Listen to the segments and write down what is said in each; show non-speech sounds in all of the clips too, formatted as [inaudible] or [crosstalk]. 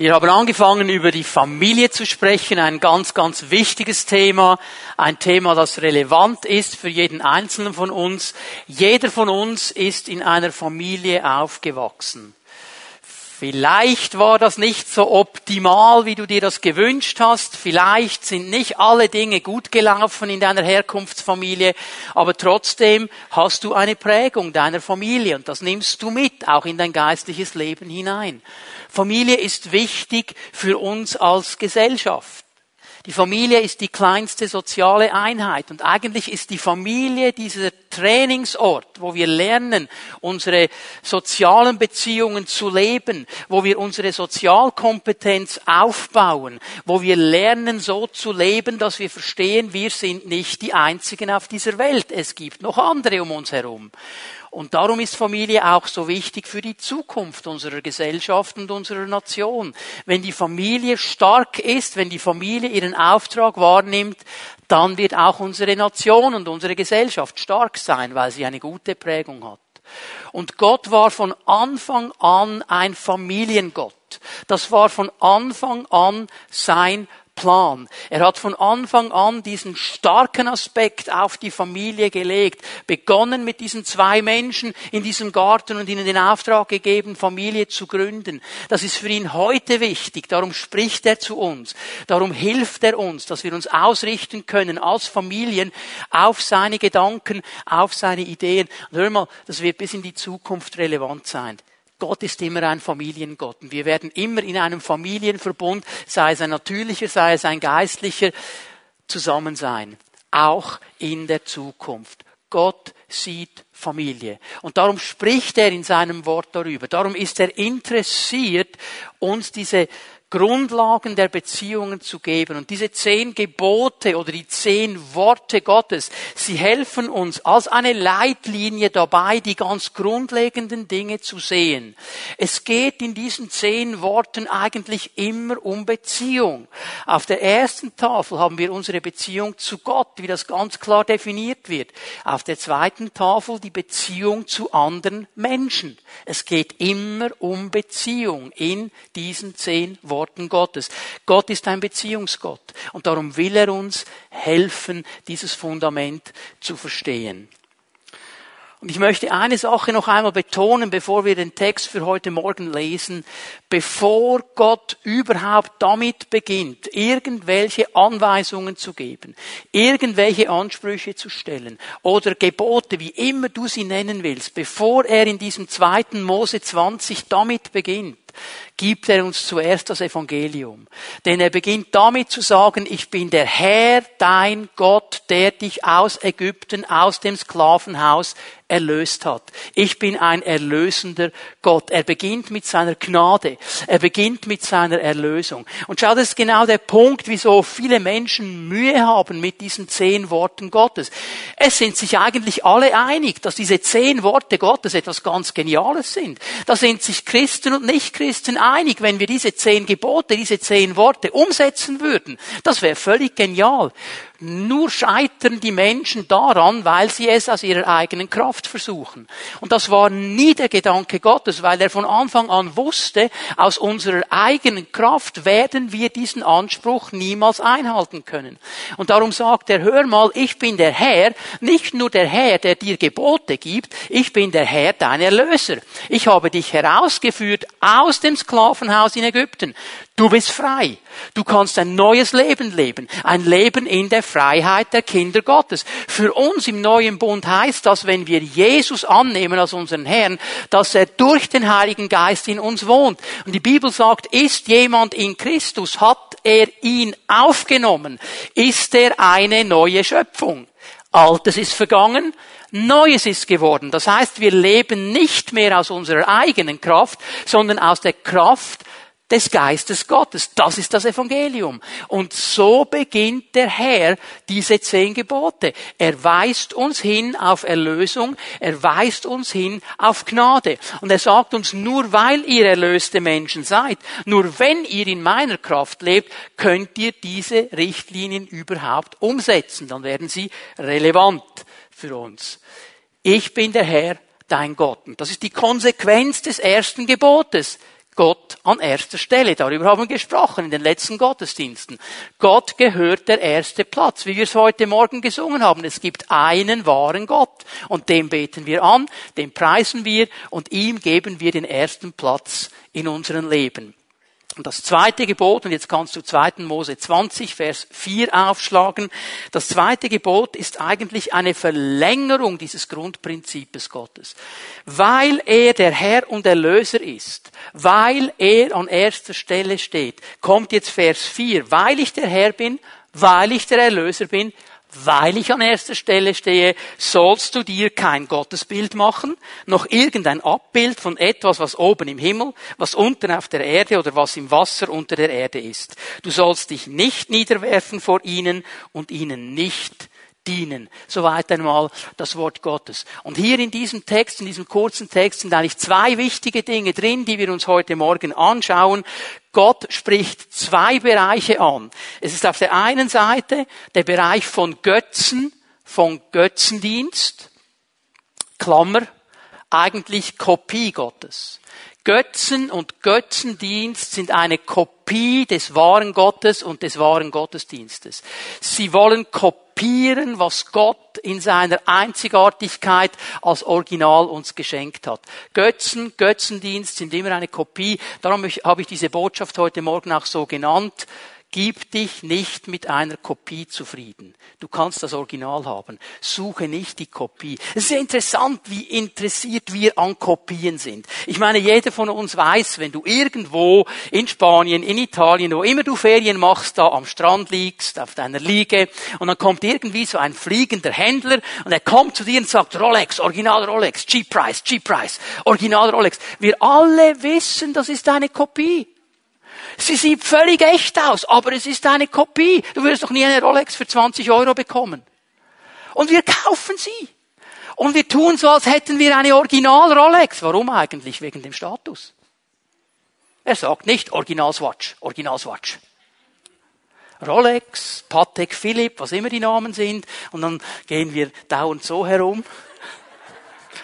Wir haben angefangen, über die Familie zu sprechen, ein ganz, ganz wichtiges Thema, ein Thema, das relevant ist für jeden Einzelnen von uns. Jeder von uns ist in einer Familie aufgewachsen. Vielleicht war das nicht so optimal, wie du dir das gewünscht hast. Vielleicht sind nicht alle Dinge gut gelaufen in deiner Herkunftsfamilie. Aber trotzdem hast du eine Prägung deiner Familie und das nimmst du mit, auch in dein geistliches Leben hinein. Familie ist wichtig für uns als Gesellschaft. Die Familie ist die kleinste soziale Einheit und eigentlich ist die Familie dieser Trainingsort, wo wir lernen, unsere sozialen Beziehungen zu leben, wo wir unsere Sozialkompetenz aufbauen, wo wir lernen, so zu leben, dass wir verstehen, wir sind nicht die Einzigen auf dieser Welt. Es gibt noch andere um uns herum. Und darum ist Familie auch so wichtig für die Zukunft unserer Gesellschaft und unserer Nation. Wenn die Familie stark ist, wenn die Familie ihren Auftrag wahrnimmt, dann wird auch unsere Nation und unsere Gesellschaft stark sein, weil sie eine gute Prägung hat. Und Gott war von Anfang an ein Familiengott. Das war von Anfang an sein Plan. Er hat von Anfang an diesen starken Aspekt auf die Familie gelegt, begonnen mit diesen zwei Menschen in diesem Garten und ihnen den Auftrag gegeben, Familie zu gründen. Das ist für ihn heute wichtig, darum spricht er zu uns, darum hilft er uns, dass wir uns ausrichten können als Familien auf seine Gedanken, auf seine Ideen. Und hör mal, das wird bis in die Zukunft relevant sein. Gott ist immer ein Familiengott. Und wir werden immer in einem Familienverbund, sei es ein natürlicher, sei es ein geistlicher, zusammen sein. Auch in der Zukunft. Gott sieht Familie. Und darum spricht er in seinem Wort darüber. Darum ist er interessiert, uns diese Grundlagen der Beziehungen zu geben. Und diese zehn Gebote oder die zehn Worte Gottes, sie helfen uns als eine Leitlinie dabei, die ganz grundlegenden Dinge zu sehen. Es geht in diesen zehn Worten eigentlich immer um Beziehung. Auf der ersten Tafel haben wir unsere Beziehung zu Gott, wie das ganz klar definiert wird. Auf der zweiten Tafel die Beziehung zu anderen Menschen. Es geht immer um Beziehung in diesen zehn Worten. Worten Gottes. Gott ist ein Beziehungsgott und darum will er uns helfen, dieses Fundament zu verstehen. Und ich möchte eine Sache noch einmal betonen, bevor wir den Text für heute Morgen lesen. Bevor Gott überhaupt damit beginnt, irgendwelche Anweisungen zu geben, irgendwelche Ansprüche zu stellen oder Gebote, wie immer du sie nennen willst, bevor er in diesem zweiten Mose 20 damit beginnt, gibt er uns zuerst das Evangelium. Denn er beginnt damit zu sagen, ich bin der Herr, dein Gott, der dich aus Ägypten, aus dem Sklavenhaus erlöst hat. Ich bin ein erlösender Gott. Er beginnt mit seiner Gnade. Er beginnt mit seiner Erlösung. Und schau, das ist genau der Punkt, wieso viele Menschen Mühe haben mit diesen zehn Worten Gottes. Es sind sich eigentlich alle einig, dass diese zehn Worte Gottes etwas ganz Geniales sind. Da sind sich Christen und Nichtchristen wenn wir diese zehn Gebote, diese zehn Worte umsetzen würden. Das wäre völlig genial. Nur scheitern die Menschen daran, weil sie es aus ihrer eigenen Kraft versuchen. Und das war nie der Gedanke Gottes, weil er von Anfang an wusste, aus unserer eigenen Kraft werden wir diesen Anspruch niemals einhalten können. Und darum sagt er, hör mal, ich bin der Herr, nicht nur der Herr, der dir Gebote gibt, ich bin der Herr, dein Erlöser. Ich habe dich herausgeführt aus dem Sklavenhaus in Ägypten. Du bist frei. Du kannst ein neues Leben leben. Ein Leben in der Freiheit der Kinder Gottes. Für uns im neuen Bund heißt das, wenn wir Jesus annehmen als unseren Herrn, dass er durch den Heiligen Geist in uns wohnt. Und die Bibel sagt, ist jemand in Christus, hat er ihn aufgenommen, ist er eine neue Schöpfung. Altes ist vergangen, Neues ist geworden. Das heißt, wir leben nicht mehr aus unserer eigenen Kraft, sondern aus der Kraft des Geistes Gottes. Das ist das Evangelium. Und so beginnt der Herr diese zehn Gebote. Er weist uns hin auf Erlösung, er weist uns hin auf Gnade. Und er sagt uns, nur weil ihr erlöste Menschen seid, nur wenn ihr in meiner Kraft lebt, könnt ihr diese Richtlinien überhaupt umsetzen. Dann werden sie relevant für uns. Ich bin der Herr, dein Gott. Und das ist die Konsequenz des ersten Gebotes. Gott an erster Stelle. Darüber haben wir gesprochen in den letzten Gottesdiensten. Gott gehört der erste Platz, wie wir es heute Morgen gesungen haben. Es gibt einen wahren Gott und dem beten wir an, dem preisen wir und ihm geben wir den ersten Platz in unserem Leben. Und das zweite Gebot, und jetzt kannst du 2. Mose 20, Vers 4 aufschlagen, das zweite Gebot ist eigentlich eine Verlängerung dieses Grundprinzips Gottes. Weil er der Herr und Erlöser ist, weil er an erster Stelle steht, kommt jetzt Vers 4, weil ich der Herr bin, weil ich der Erlöser bin, weil ich an erster Stelle stehe, sollst du dir kein Gottesbild machen, noch irgendein Abbild von etwas, was oben im Himmel, was unten auf der Erde oder was im Wasser unter der Erde ist. Du sollst dich nicht niederwerfen vor ihnen und ihnen nicht dienen. Soweit einmal das Wort Gottes. Und hier in diesem Text, in diesem kurzen Text sind eigentlich zwei wichtige Dinge drin, die wir uns heute Morgen anschauen. Gott spricht zwei Bereiche an. Es ist auf der einen Seite der Bereich von Götzen, von Götzendienst, Klammer, eigentlich Kopie Gottes. Götzen und Götzendienst sind eine Kopie des wahren Gottes und des wahren Gottesdienstes. Sie wollen kopieren, was Gott in seiner Einzigartigkeit als Original uns geschenkt hat. Götzen, Götzendienst sind immer eine Kopie. Darum habe ich diese Botschaft heute Morgen auch so genannt. Gib dich nicht mit einer Kopie zufrieden. Du kannst das Original haben. Suche nicht die Kopie. Es ist interessant, wie interessiert wir an Kopien sind. Ich meine, jeder von uns weiß, wenn du irgendwo in Spanien, in Italien, wo immer du Ferien machst, da am Strand liegst, auf deiner Liege, und dann kommt irgendwie so ein fliegender Händler und er kommt zu dir und sagt, Rolex, Original Rolex, Cheap Price, Cheap Price, Original Rolex. Wir alle wissen, das ist eine Kopie. Sie sieht völlig echt aus, aber es ist eine Kopie. Du würdest doch nie eine Rolex für 20 Euro bekommen. Und wir kaufen sie. Und wir tun so, als hätten wir eine Original Rolex. Warum eigentlich? Wegen dem Status. Er sagt nicht Original Swatch, Original Swatch. Rolex, Patek Philipp, was immer die Namen sind. Und dann gehen wir dauernd so herum.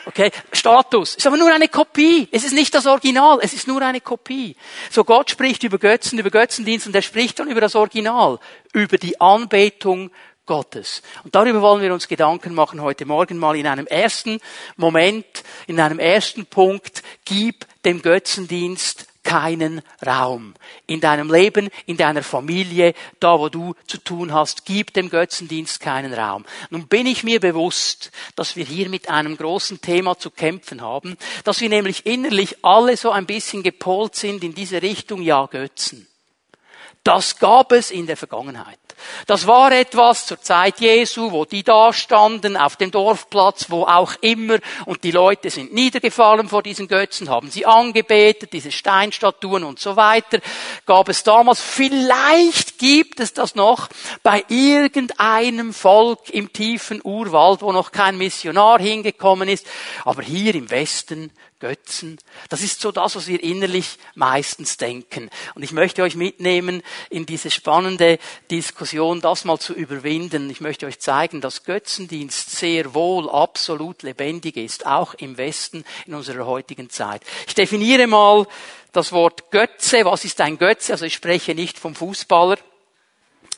Okay, Status ist aber nur eine Kopie. Es ist nicht das Original, es ist nur eine Kopie. So Gott spricht über Götzen, über Götzendienst und er spricht dann über das Original, über die Anbetung Gottes. Und darüber wollen wir uns Gedanken machen heute Morgen mal in einem ersten Moment, in einem ersten Punkt. Gib dem Götzendienst keinen Raum. In deinem Leben, in deiner Familie, da wo du zu tun hast, gib dem Götzendienst keinen Raum. Nun bin ich mir bewusst, dass wir hier mit einem großen Thema zu kämpfen haben, dass wir nämlich innerlich alle so ein bisschen gepolt sind in diese Richtung, ja Götzen. Das gab es in der Vergangenheit. Das war etwas zur Zeit Jesu, wo die da standen, auf dem Dorfplatz, wo auch immer, und die Leute sind niedergefallen vor diesen Götzen, haben sie angebetet, diese Steinstatuen und so weiter. Gab es damals, vielleicht gibt es das noch bei irgendeinem Volk im tiefen Urwald, wo noch kein Missionar hingekommen ist, aber hier im Westen Götzen. Das ist so das, was wir innerlich meistens denken. Und ich möchte euch mitnehmen in diese spannende Diskussion, das mal zu überwinden. Ich möchte euch zeigen, dass Götzendienst sehr wohl absolut lebendig ist, auch im Westen in unserer heutigen Zeit. Ich definiere mal das Wort Götze. Was ist ein Götze? Also ich spreche nicht vom Fußballer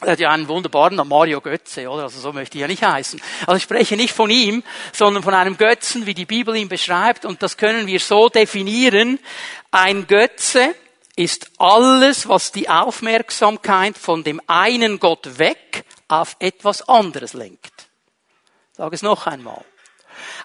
er hat ja einen wunderbaren Mario Götze, oder? Also so möchte ich ja nicht heißen. Also ich spreche nicht von ihm, sondern von einem Götzen, wie die Bibel ihn beschreibt. Und das können wir so definieren. Ein Götze ist alles, was die Aufmerksamkeit von dem einen Gott weg auf etwas anderes lenkt. Ich sage es noch einmal.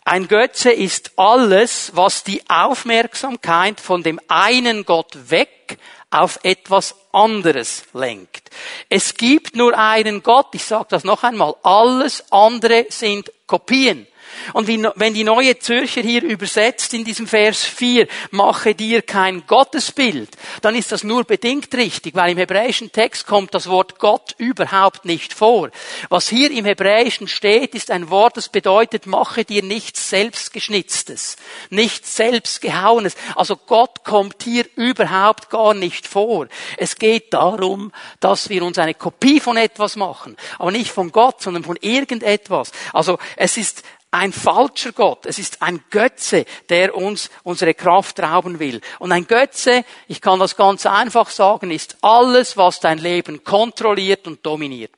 Ein Götze ist alles, was die Aufmerksamkeit von dem einen Gott weg auf etwas anderes lenkt. Es gibt nur einen Gott, ich sage das noch einmal, alles andere sind Kopien. Und wenn die neue Zürcher hier übersetzt in diesem Vers 4, mache dir kein Gottesbild, dann ist das nur bedingt richtig, weil im hebräischen Text kommt das Wort Gott überhaupt nicht vor. Was hier im Hebräischen steht, ist ein Wort, das bedeutet, mache dir nichts selbstgeschnitztes, nichts selbstgehauenes. Also Gott kommt hier überhaupt gar nicht vor. Es geht darum, dass wir uns eine Kopie von etwas machen, aber nicht von Gott, sondern von irgendetwas. Also es ist ein falscher Gott. Es ist ein Götze, der uns unsere Kraft rauben will. Und ein Götze, ich kann das ganz einfach sagen, ist alles, was dein Leben kontrolliert und dominiert.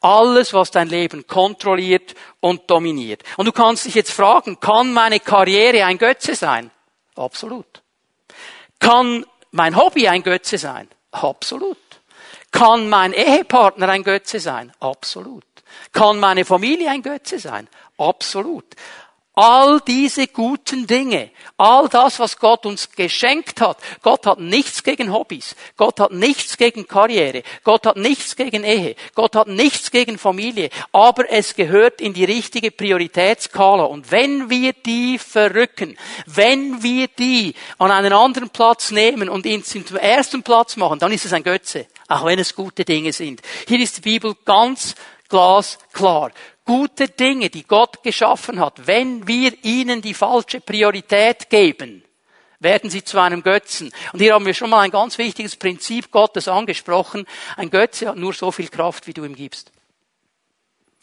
Alles, was dein Leben kontrolliert und dominiert. Und du kannst dich jetzt fragen, kann meine Karriere ein Götze sein? Absolut. Kann mein Hobby ein Götze sein? Absolut. Kann mein Ehepartner ein Götze sein? Absolut. Kann meine Familie ein Götze sein? Absolut. All diese guten Dinge, all das, was Gott uns geschenkt hat. Gott hat nichts gegen Hobbys. Gott hat nichts gegen Karriere. Gott hat nichts gegen Ehe. Gott hat nichts gegen Familie. Aber es gehört in die richtige Prioritätskala. Und wenn wir die verrücken, wenn wir die an einen anderen Platz nehmen und ihn zum ersten Platz machen, dann ist es ein Götze. Auch wenn es gute Dinge sind. Hier ist die Bibel ganz glasklar gute Dinge, die Gott geschaffen hat, wenn wir ihnen die falsche Priorität geben, werden sie zu einem Götzen. Und hier haben wir schon mal ein ganz wichtiges Prinzip Gottes angesprochen. Ein Götze hat nur so viel Kraft, wie du ihm gibst.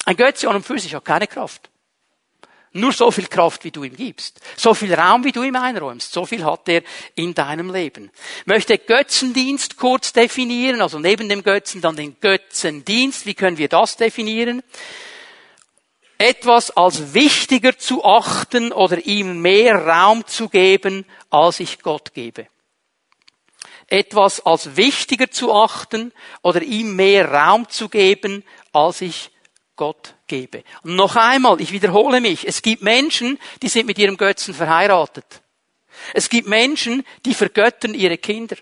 Ein Götze an und für sich hat keine Kraft. Nur so viel Kraft, wie du ihm gibst. So viel Raum, wie du ihm einräumst. So viel hat er in deinem Leben. Ich möchte Götzendienst kurz definieren. Also neben dem Götzen dann den Götzendienst. Wie können wir das definieren? etwas als wichtiger zu achten oder ihm mehr Raum zu geben, als ich Gott gebe. Etwas als wichtiger zu achten oder ihm mehr Raum zu geben, als ich Gott gebe. Und noch einmal, ich wiederhole mich, es gibt Menschen, die sind mit ihrem Götzen verheiratet. Es gibt Menschen, die vergöttern ihre Kinder.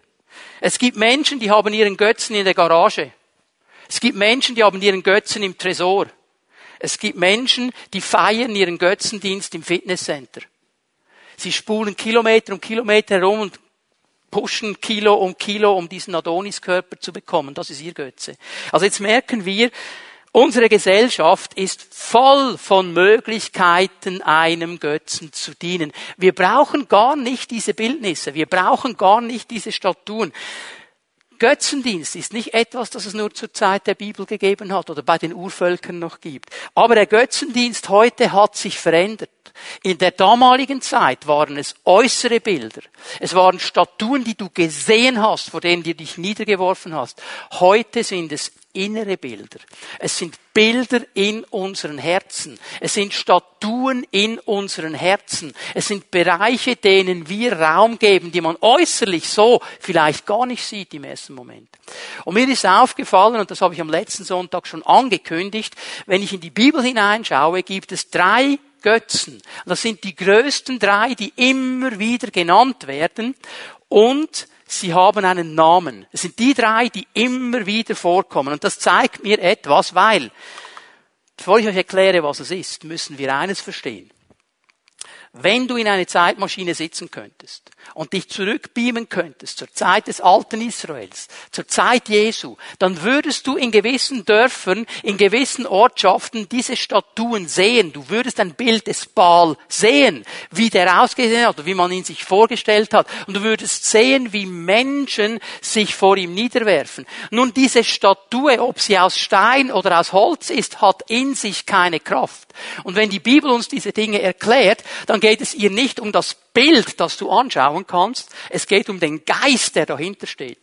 Es gibt Menschen, die haben ihren Götzen in der Garage. Es gibt Menschen, die haben ihren Götzen im Tresor. Es gibt Menschen, die feiern ihren Götzendienst im Fitnesscenter. Sie spulen Kilometer um Kilometer herum und pushen Kilo um Kilo, um diesen Adoniskörper zu bekommen. Das ist ihr Götze. Also jetzt merken wir, unsere Gesellschaft ist voll von Möglichkeiten, einem Götzen zu dienen. Wir brauchen gar nicht diese Bildnisse. Wir brauchen gar nicht diese Statuen. Götzendienst ist nicht etwas, das es nur zur Zeit der Bibel gegeben hat oder bei den Urvölkern noch gibt. Aber der Götzendienst heute hat sich verändert. In der damaligen Zeit waren es äußere Bilder. Es waren Statuen, die du gesehen hast, vor denen du dich niedergeworfen hast. Heute sind es innere Bilder. Es sind Bilder in unseren Herzen. Es sind Statuen in unseren Herzen. Es sind Bereiche, denen wir Raum geben, die man äußerlich so vielleicht gar nicht sieht im ersten Moment. Und mir ist aufgefallen, und das habe ich am letzten Sonntag schon angekündigt, wenn ich in die Bibel hineinschaue, gibt es drei Götzen. Das sind die größten drei, die immer wieder genannt werden. Und sie haben einen Namen. Es sind die drei, die immer wieder vorkommen. Und das zeigt mir etwas, weil, bevor ich euch erkläre, was es ist, müssen wir eines verstehen. Wenn du in eine Zeitmaschine sitzen könntest und dich zurückbeamen könntest zur Zeit des alten Israels, zur Zeit Jesu, dann würdest du in gewissen Dörfern, in gewissen Ortschaften diese Statuen sehen. Du würdest ein Bild des Baal sehen, wie der ausgesehen hat, wie man ihn sich vorgestellt hat. Und du würdest sehen, wie Menschen sich vor ihm niederwerfen. Nun, diese Statue, ob sie aus Stein oder aus Holz ist, hat in sich keine Kraft. Und wenn die Bibel uns diese Dinge erklärt, dann geht es ihr nicht um das Bild, das du anschauen kannst. Es geht um den Geist, der dahinter steht.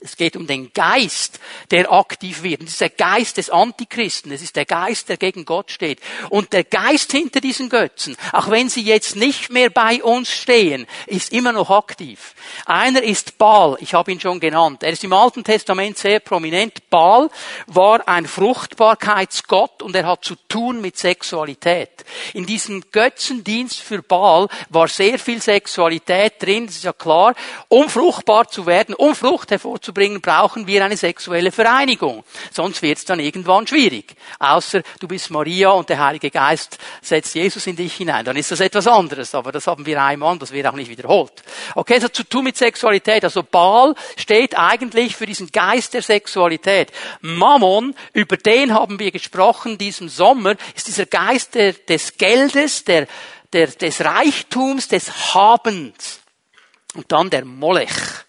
Es geht um den Geist, der aktiv wird. Das ist der Geist des Antichristen. Es ist der Geist, der gegen Gott steht. Und der Geist hinter diesen Götzen, auch wenn sie jetzt nicht mehr bei uns stehen, ist immer noch aktiv. Einer ist Baal. Ich habe ihn schon genannt. Er ist im Alten Testament sehr prominent. Baal war ein Fruchtbarkeitsgott und er hat zu tun mit Sexualität. In diesem Götzendienst für Baal war sehr viel Sexualität drin. Das ist ja klar. Um fruchtbar zu werden, um Frucht hervorzubringen, bringen, brauchen wir eine sexuelle Vereinigung. Sonst wird es dann irgendwann schwierig. Außer du bist Maria und der Heilige Geist setzt Jesus in dich hinein. Dann ist das etwas anderes. Aber das haben wir einmal, das wird auch nicht wiederholt. Okay, das hat zu tun mit Sexualität. Also Baal steht eigentlich für diesen Geist der Sexualität. Mammon, über den haben wir gesprochen diesen Sommer, ist dieser Geist der, des Geldes, der, der, des Reichtums, des Habens. Und dann der Molech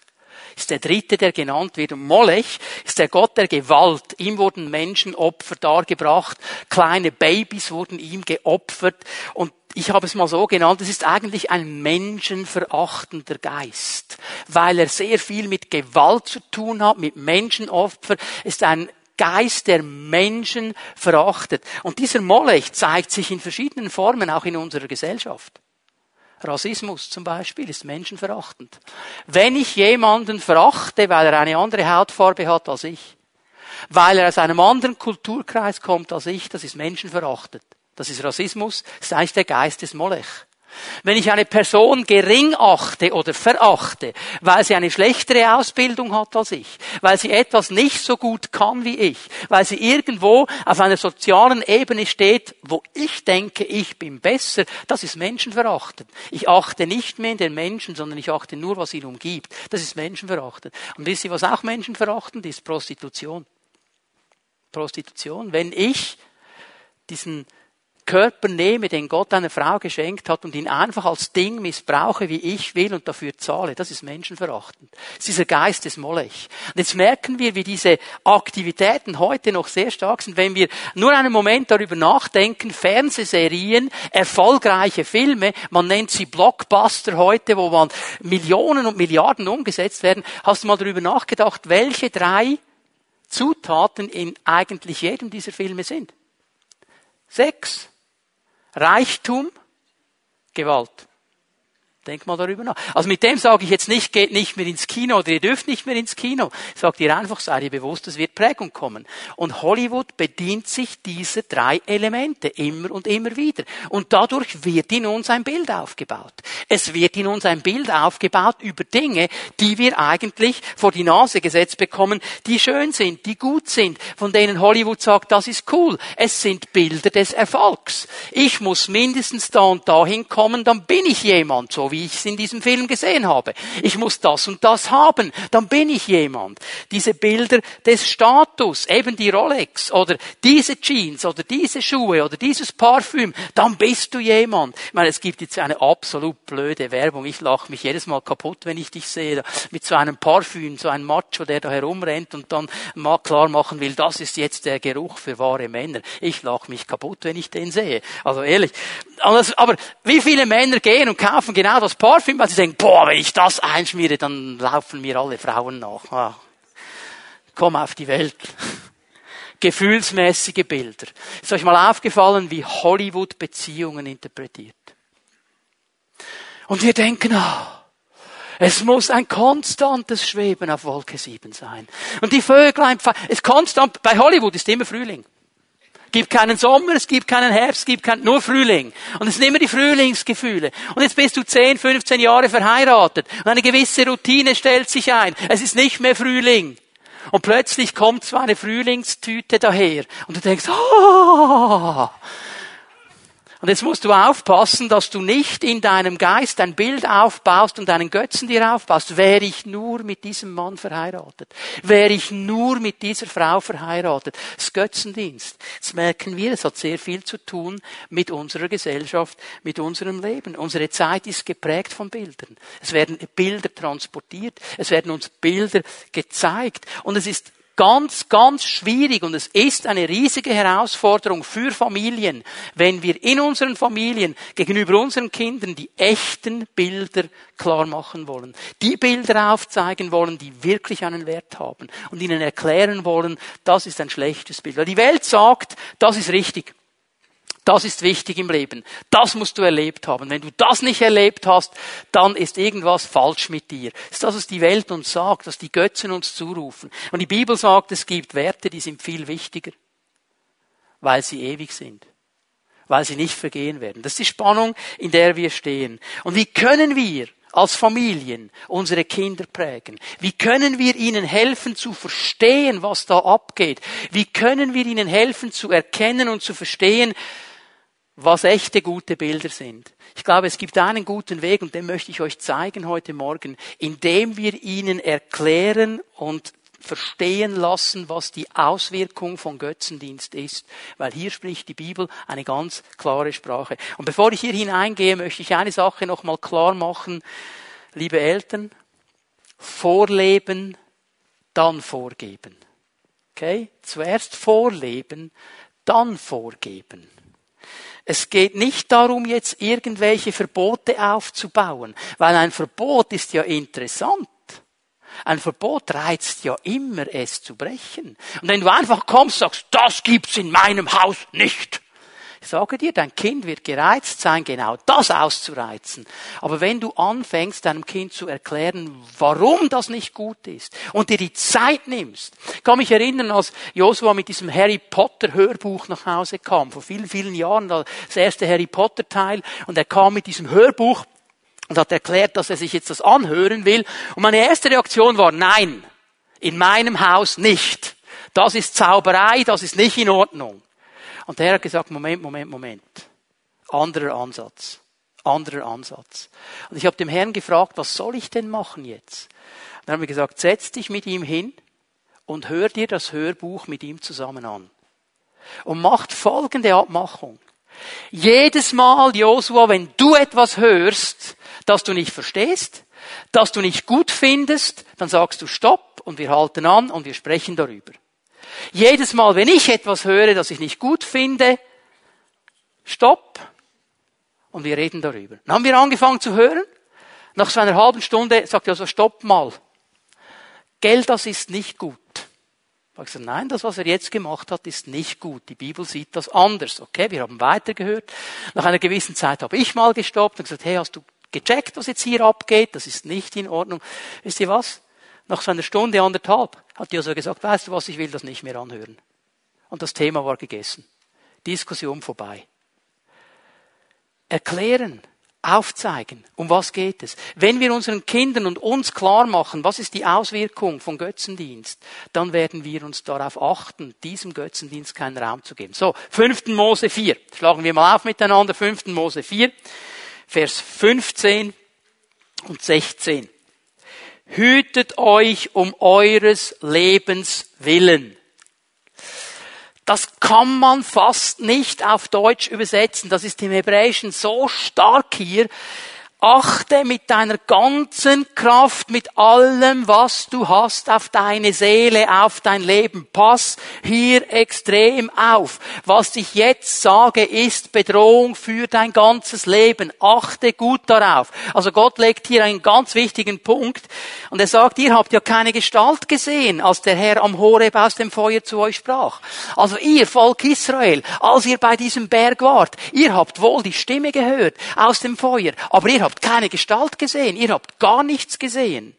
ist der dritte, der genannt wird. Und Molech ist der Gott der Gewalt. Ihm wurden Menschenopfer dargebracht. Kleine Babys wurden ihm geopfert. Und ich habe es mal so genannt, es ist eigentlich ein menschenverachtender Geist, weil er sehr viel mit Gewalt zu tun hat, mit Menschenopfer, ist ein Geist, der Menschen verachtet. Und dieser Molech zeigt sich in verschiedenen Formen auch in unserer Gesellschaft. Rassismus zum Beispiel ist menschenverachtend. Wenn ich jemanden verachte, weil er eine andere Hautfarbe hat als ich, weil er aus einem anderen Kulturkreis kommt als ich, das ist menschenverachtet. Das ist Rassismus, das heißt der Geist des Molech. Wenn ich eine Person gering achte oder verachte, weil sie eine schlechtere Ausbildung hat als ich, weil sie etwas nicht so gut kann wie ich, weil sie irgendwo auf einer sozialen Ebene steht, wo ich denke, ich bin besser, das ist menschenverachtend. Ich achte nicht mehr den Menschen, sondern ich achte nur, was ihn umgibt. Das ist menschenverachtend. Und wisst ihr, was auch menschenverachtend ist? Prostitution. Prostitution. Wenn ich diesen Körper nehme, den Gott einer Frau geschenkt hat und ihn einfach als Ding missbrauche, wie ich will und dafür zahle, das ist menschenverachtend. Das ist dieser Geist des Molech. Und jetzt merken wir, wie diese Aktivitäten heute noch sehr stark sind, wenn wir nur einen Moment darüber nachdenken, Fernsehserien, erfolgreiche Filme, man nennt sie Blockbuster heute, wo man Millionen und Milliarden umgesetzt werden. Hast du mal darüber nachgedacht, welche drei Zutaten in eigentlich jedem dieser Filme sind? Sechs. Reichtum, Gewalt. Denk mal darüber nach. Also mit dem sage ich jetzt nicht, geht nicht mehr ins Kino oder ihr dürft nicht mehr ins Kino. Sagt ihr einfach, seid ihr bewusst, es wird Prägung kommen. Und Hollywood bedient sich dieser drei Elemente immer und immer wieder. Und dadurch wird in uns ein Bild aufgebaut. Es wird in uns ein Bild aufgebaut über Dinge, die wir eigentlich vor die Nase gesetzt bekommen, die schön sind, die gut sind, von denen Hollywood sagt, das ist cool. Es sind Bilder des Erfolgs. Ich muss mindestens da und dahin kommen, dann bin ich jemand, so wie wie ich es in diesem Film gesehen habe. Ich muss das und das haben, dann bin ich jemand. Diese Bilder des Status, eben die Rolex oder diese Jeans oder diese Schuhe oder dieses Parfüm, dann bist du jemand. Ich meine, es gibt jetzt eine absolut blöde Werbung. Ich lache mich jedes Mal kaputt, wenn ich dich sehe, mit so einem Parfüm, so einem Macho, der da herumrennt und dann mal klar machen will, das ist jetzt der Geruch für wahre Männer. Ich lache mich kaputt, wenn ich den sehe. Also ehrlich. Aber wie viele Männer gehen und kaufen genau das Parfüm, weil sie denken, boah, wenn ich das einschmiere, dann laufen mir alle Frauen nach. Ah. Komm auf die Welt. [laughs] Gefühlsmäßige Bilder. Ist euch mal aufgefallen, wie Hollywood Beziehungen interpretiert? Und wir denken, ah, es muss ein konstantes Schweben auf Wolke 7 sein. Und die Vöglein, es konstant, bei Hollywood ist immer Frühling gibt keinen Sommer, es gibt keinen Herbst, es gibt kein, nur Frühling. Und es sind immer die Frühlingsgefühle. Und jetzt bist du 10, 15 Jahre verheiratet. Und eine gewisse Routine stellt sich ein. Es ist nicht mehr Frühling. Und plötzlich kommt so eine Frühlingstüte daher. Und du denkst, oh, und jetzt musst du aufpassen, dass du nicht in deinem Geist ein Bild aufbaust und einen Götzen dir aufbaust. Wäre ich nur mit diesem Mann verheiratet? Wäre ich nur mit dieser Frau verheiratet? Das Götzendienst. Jetzt merken wir, es hat sehr viel zu tun mit unserer Gesellschaft, mit unserem Leben. Unsere Zeit ist geprägt von Bildern. Es werden Bilder transportiert, es werden uns Bilder gezeigt. Und es ist ganz, ganz schwierig und es ist eine riesige Herausforderung für Familien, wenn wir in unseren Familien gegenüber unseren Kindern die echten Bilder klar machen wollen. Die Bilder aufzeigen wollen, die wirklich einen Wert haben und ihnen erklären wollen, das ist ein schlechtes Bild. Weil die Welt sagt, das ist richtig. Das ist wichtig im Leben. Das musst du erlebt haben. Wenn du das nicht erlebt hast, dann ist irgendwas falsch mit dir. Das ist das, was die Welt uns sagt, was die Götzen uns zurufen. Und die Bibel sagt, es gibt Werte, die sind viel wichtiger, weil sie ewig sind, weil sie nicht vergehen werden. Das ist die Spannung, in der wir stehen. Und wie können wir als Familien unsere Kinder prägen? Wie können wir ihnen helfen zu verstehen, was da abgeht? Wie können wir ihnen helfen zu erkennen und zu verstehen, was echte gute Bilder sind. Ich glaube, es gibt einen guten Weg und den möchte ich euch zeigen heute Morgen, indem wir ihnen erklären und verstehen lassen, was die Auswirkung von Götzendienst ist. Weil hier spricht die Bibel eine ganz klare Sprache. Und bevor ich hier hineingehe, möchte ich eine Sache nochmal klar machen. Liebe Eltern, vorleben, dann vorgeben. Okay? Zuerst vorleben, dann vorgeben. Es geht nicht darum, jetzt irgendwelche Verbote aufzubauen, weil ein Verbot ist ja interessant. Ein Verbot reizt ja immer, es zu brechen. Und wenn du einfach kommst, sagst, das gibt's in meinem Haus nicht, ich sage dir, dein Kind wird gereizt sein, genau das auszureizen. Aber wenn du anfängst, deinem Kind zu erklären, warum das nicht gut ist und dir die Zeit nimmst. Ich kann mich erinnern, als Joshua mit diesem Harry Potter Hörbuch nach Hause kam, vor vielen, vielen Jahren, das erste Harry Potter Teil, und er kam mit diesem Hörbuch und hat erklärt, dass er sich jetzt das anhören will. Und meine erste Reaktion war, nein, in meinem Haus nicht. Das ist Zauberei, das ist nicht in Ordnung. Und der hat gesagt, Moment, Moment, Moment. Anderer Ansatz. Anderer Ansatz. Und ich habe dem Herrn gefragt, was soll ich denn machen jetzt? dann haben wir gesagt, setz dich mit ihm hin und hör dir das Hörbuch mit ihm zusammen an. Und macht folgende Abmachung. Jedes Mal, Josua, wenn du etwas hörst, das du nicht verstehst, das du nicht gut findest, dann sagst du Stopp und wir halten an und wir sprechen darüber. Jedes Mal, wenn ich etwas höre, das ich nicht gut finde, stopp und wir reden darüber. Dann haben wir angefangen zu hören. Nach so einer halben Stunde sagt er also, stopp mal. Geld, das ist nicht gut. Ich habe gesagt, nein, das, was er jetzt gemacht hat, ist nicht gut. Die Bibel sieht das anders. Okay, wir haben weitergehört. Nach einer gewissen Zeit habe ich mal gestoppt und gesagt, hey, hast du gecheckt, was jetzt hier abgeht? Das ist nicht in Ordnung. Wisst ihr was? Nach so einer Stunde, anderthalb, hat Josua gesagt, weißt du was, ich will das nicht mehr anhören. Und das Thema war gegessen. Diskussion vorbei. Erklären, aufzeigen, um was geht es. Wenn wir unseren Kindern und uns klar machen, was ist die Auswirkung von Götzendienst, dann werden wir uns darauf achten, diesem Götzendienst keinen Raum zu geben. So, 5. Mose 4. Schlagen wir mal auf miteinander. 5. Mose 4, Vers 15 und 16. Hütet euch um eures Lebens willen. Das kann man fast nicht auf Deutsch übersetzen. Das ist im Hebräischen so stark hier. Achte mit deiner ganzen Kraft, mit allem, was du hast, auf deine Seele, auf dein Leben. Pass hier extrem auf. Was ich jetzt sage, ist Bedrohung für dein ganzes Leben. Achte gut darauf. Also Gott legt hier einen ganz wichtigen Punkt. Und er sagt, ihr habt ja keine Gestalt gesehen, als der Herr am Horeb aus dem Feuer zu euch sprach. Also ihr, Volk Israel, als ihr bei diesem Berg wart, ihr habt wohl die Stimme gehört aus dem Feuer, aber ihr habt keine Gestalt gesehen, ihr habt gar nichts gesehen.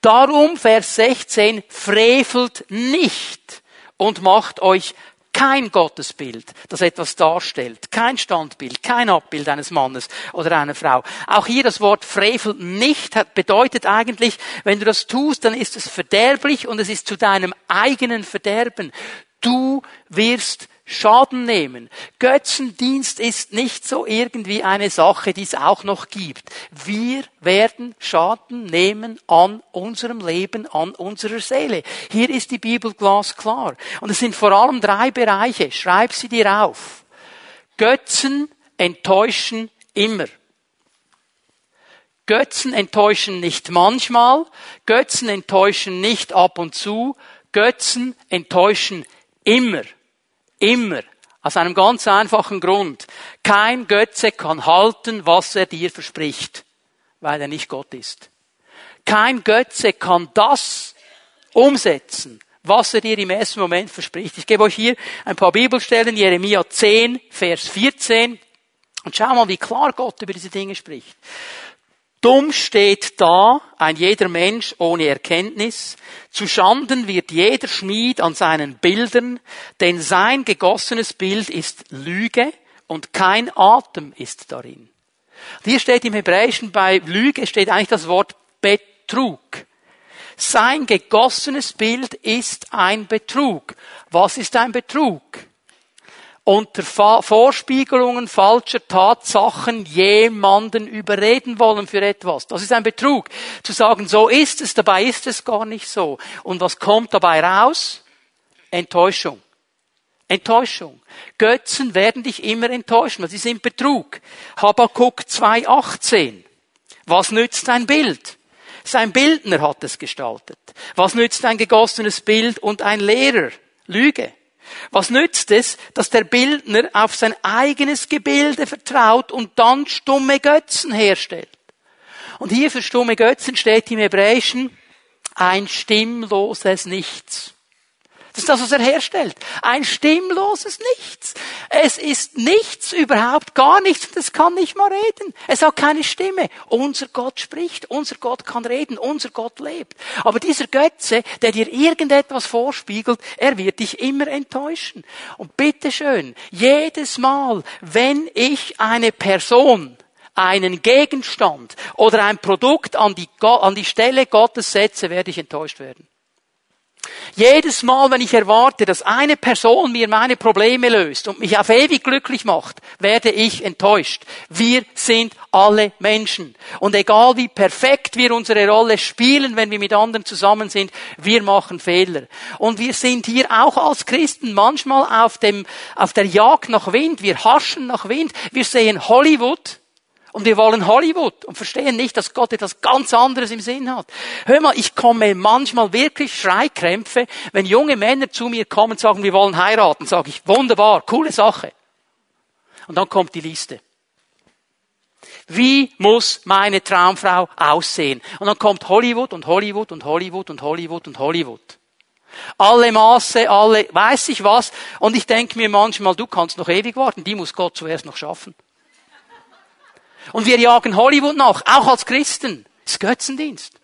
Darum, Vers 16, frevelt nicht und macht euch kein Gottesbild, das etwas darstellt, kein Standbild, kein Abbild eines Mannes oder einer Frau. Auch hier das Wort frevelt nicht bedeutet eigentlich, wenn du das tust, dann ist es verderblich und es ist zu deinem eigenen Verderben. Du wirst Schaden nehmen. Götzendienst ist nicht so irgendwie eine Sache, die es auch noch gibt. Wir werden Schaden nehmen an unserem Leben, an unserer Seele. Hier ist die Bibel glasklar. Und es sind vor allem drei Bereiche. Schreib sie dir auf. Götzen enttäuschen immer. Götzen enttäuschen nicht manchmal, Götzen enttäuschen nicht ab und zu, Götzen enttäuschen immer. Immer. Aus einem ganz einfachen Grund. Kein Götze kann halten, was er dir verspricht, weil er nicht Gott ist. Kein Götze kann das umsetzen, was er dir im ersten Moment verspricht. Ich gebe euch hier ein paar Bibelstellen, Jeremia 10, Vers 14. Und schau mal, wie klar Gott über diese Dinge spricht. Dumm steht da ein jeder Mensch ohne Erkenntnis. Zu Schanden wird jeder Schmied an seinen Bildern, denn sein gegossenes Bild ist Lüge und kein Atem ist darin. Hier steht im Hebräischen bei Lüge steht eigentlich das Wort Betrug. Sein gegossenes Bild ist ein Betrug. Was ist ein Betrug? Unter Vorspiegelungen falscher Tatsachen jemanden überreden wollen für etwas. Das ist ein Betrug. Zu sagen, so ist es, dabei ist es gar nicht so. Und was kommt dabei raus? Enttäuschung. Enttäuschung. Götzen werden dich immer enttäuschen, weil sie sind Betrug. Habakkuk 2,18. Was nützt ein Bild? Sein Bildner hat es gestaltet. Was nützt ein gegossenes Bild und ein Lehrer? Lüge. Was nützt es, dass der Bildner auf sein eigenes Gebilde vertraut und dann stumme Götzen herstellt? Und hier für stumme Götzen steht im Hebräischen ein stimmloses Nichts. Das ist das, was er herstellt. Ein stimmloses Nichts. Es ist nichts, überhaupt gar nichts und es kann nicht mal reden. Es hat keine Stimme. Unser Gott spricht, unser Gott kann reden, unser Gott lebt. Aber dieser Götze, der dir irgendetwas vorspiegelt, er wird dich immer enttäuschen. Und bitteschön, jedes Mal, wenn ich eine Person einen Gegenstand oder ein Produkt an die, an die Stelle Gottes setze, werde ich enttäuscht werden. Jedes Mal, wenn ich erwarte, dass eine Person mir meine Probleme löst und mich auf ewig glücklich macht, werde ich enttäuscht. Wir sind alle Menschen. Und egal wie perfekt wir unsere Rolle spielen, wenn wir mit anderen zusammen sind, wir machen Fehler. Und wir sind hier auch als Christen manchmal auf dem, auf der Jagd nach Wind. Wir haschen nach Wind. Wir sehen Hollywood und wir wollen Hollywood und verstehen nicht, dass Gott etwas ganz anderes im Sinn hat. Hör mal, ich komme manchmal wirklich Schreikrämpfe, wenn junge Männer zu mir kommen und sagen, wir wollen heiraten, sage ich, wunderbar, coole Sache. Und dann kommt die Liste. Wie muss meine Traumfrau aussehen? Und dann kommt Hollywood und Hollywood und Hollywood und Hollywood und Hollywood. Alle Maße, alle, weiß ich was. Und ich denke mir manchmal, du kannst noch ewig warten, die muss Gott zuerst noch schaffen. Und wir jagen Hollywood nach, auch als Christen. Es ist Götzendienst.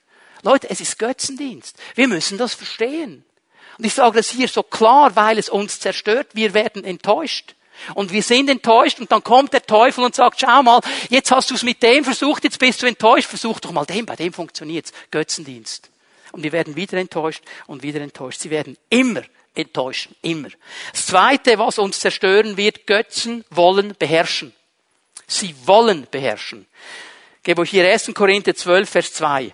Leute, es ist Götzendienst. Wir müssen das verstehen. Und ich sage das hier so klar, weil es uns zerstört. Wir werden enttäuscht. Und wir sind enttäuscht und dann kommt der Teufel und sagt, schau mal, jetzt hast du es mit dem versucht, jetzt bist du enttäuscht, versuch doch mal dem, bei dem funktioniert's. Götzendienst. Und wir werden wieder enttäuscht und wieder enttäuscht. Sie werden immer enttäuschen, immer. Das Zweite, was uns zerstören wird, Götzen wollen beherrschen. Sie wollen beherrschen. Ich gebe euch hier 1. Korinther 12, Vers 2.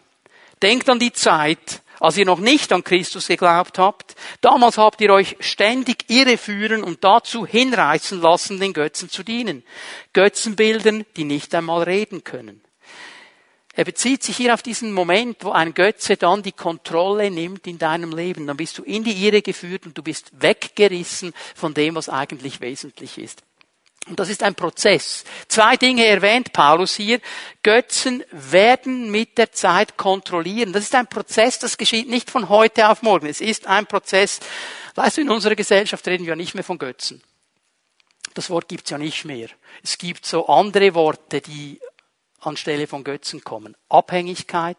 Denkt an die Zeit, als ihr noch nicht an Christus geglaubt habt. Damals habt ihr euch ständig irreführen und dazu hinreißen lassen, den Götzen zu dienen. Götzenbildern, die nicht einmal reden können. Er bezieht sich hier auf diesen Moment, wo ein Götze dann die Kontrolle nimmt in deinem Leben. Dann bist du in die Irre geführt und du bist weggerissen von dem, was eigentlich wesentlich ist. Und das ist ein Prozess. Zwei Dinge erwähnt Paulus hier. Götzen werden mit der Zeit kontrollieren. Das ist ein Prozess, das geschieht nicht von heute auf morgen. Es ist ein Prozess. Weißt du, in unserer Gesellschaft reden wir nicht mehr von Götzen. Das Wort gibt's ja nicht mehr. Es gibt so andere Worte, die anstelle von Götzen kommen. Abhängigkeit,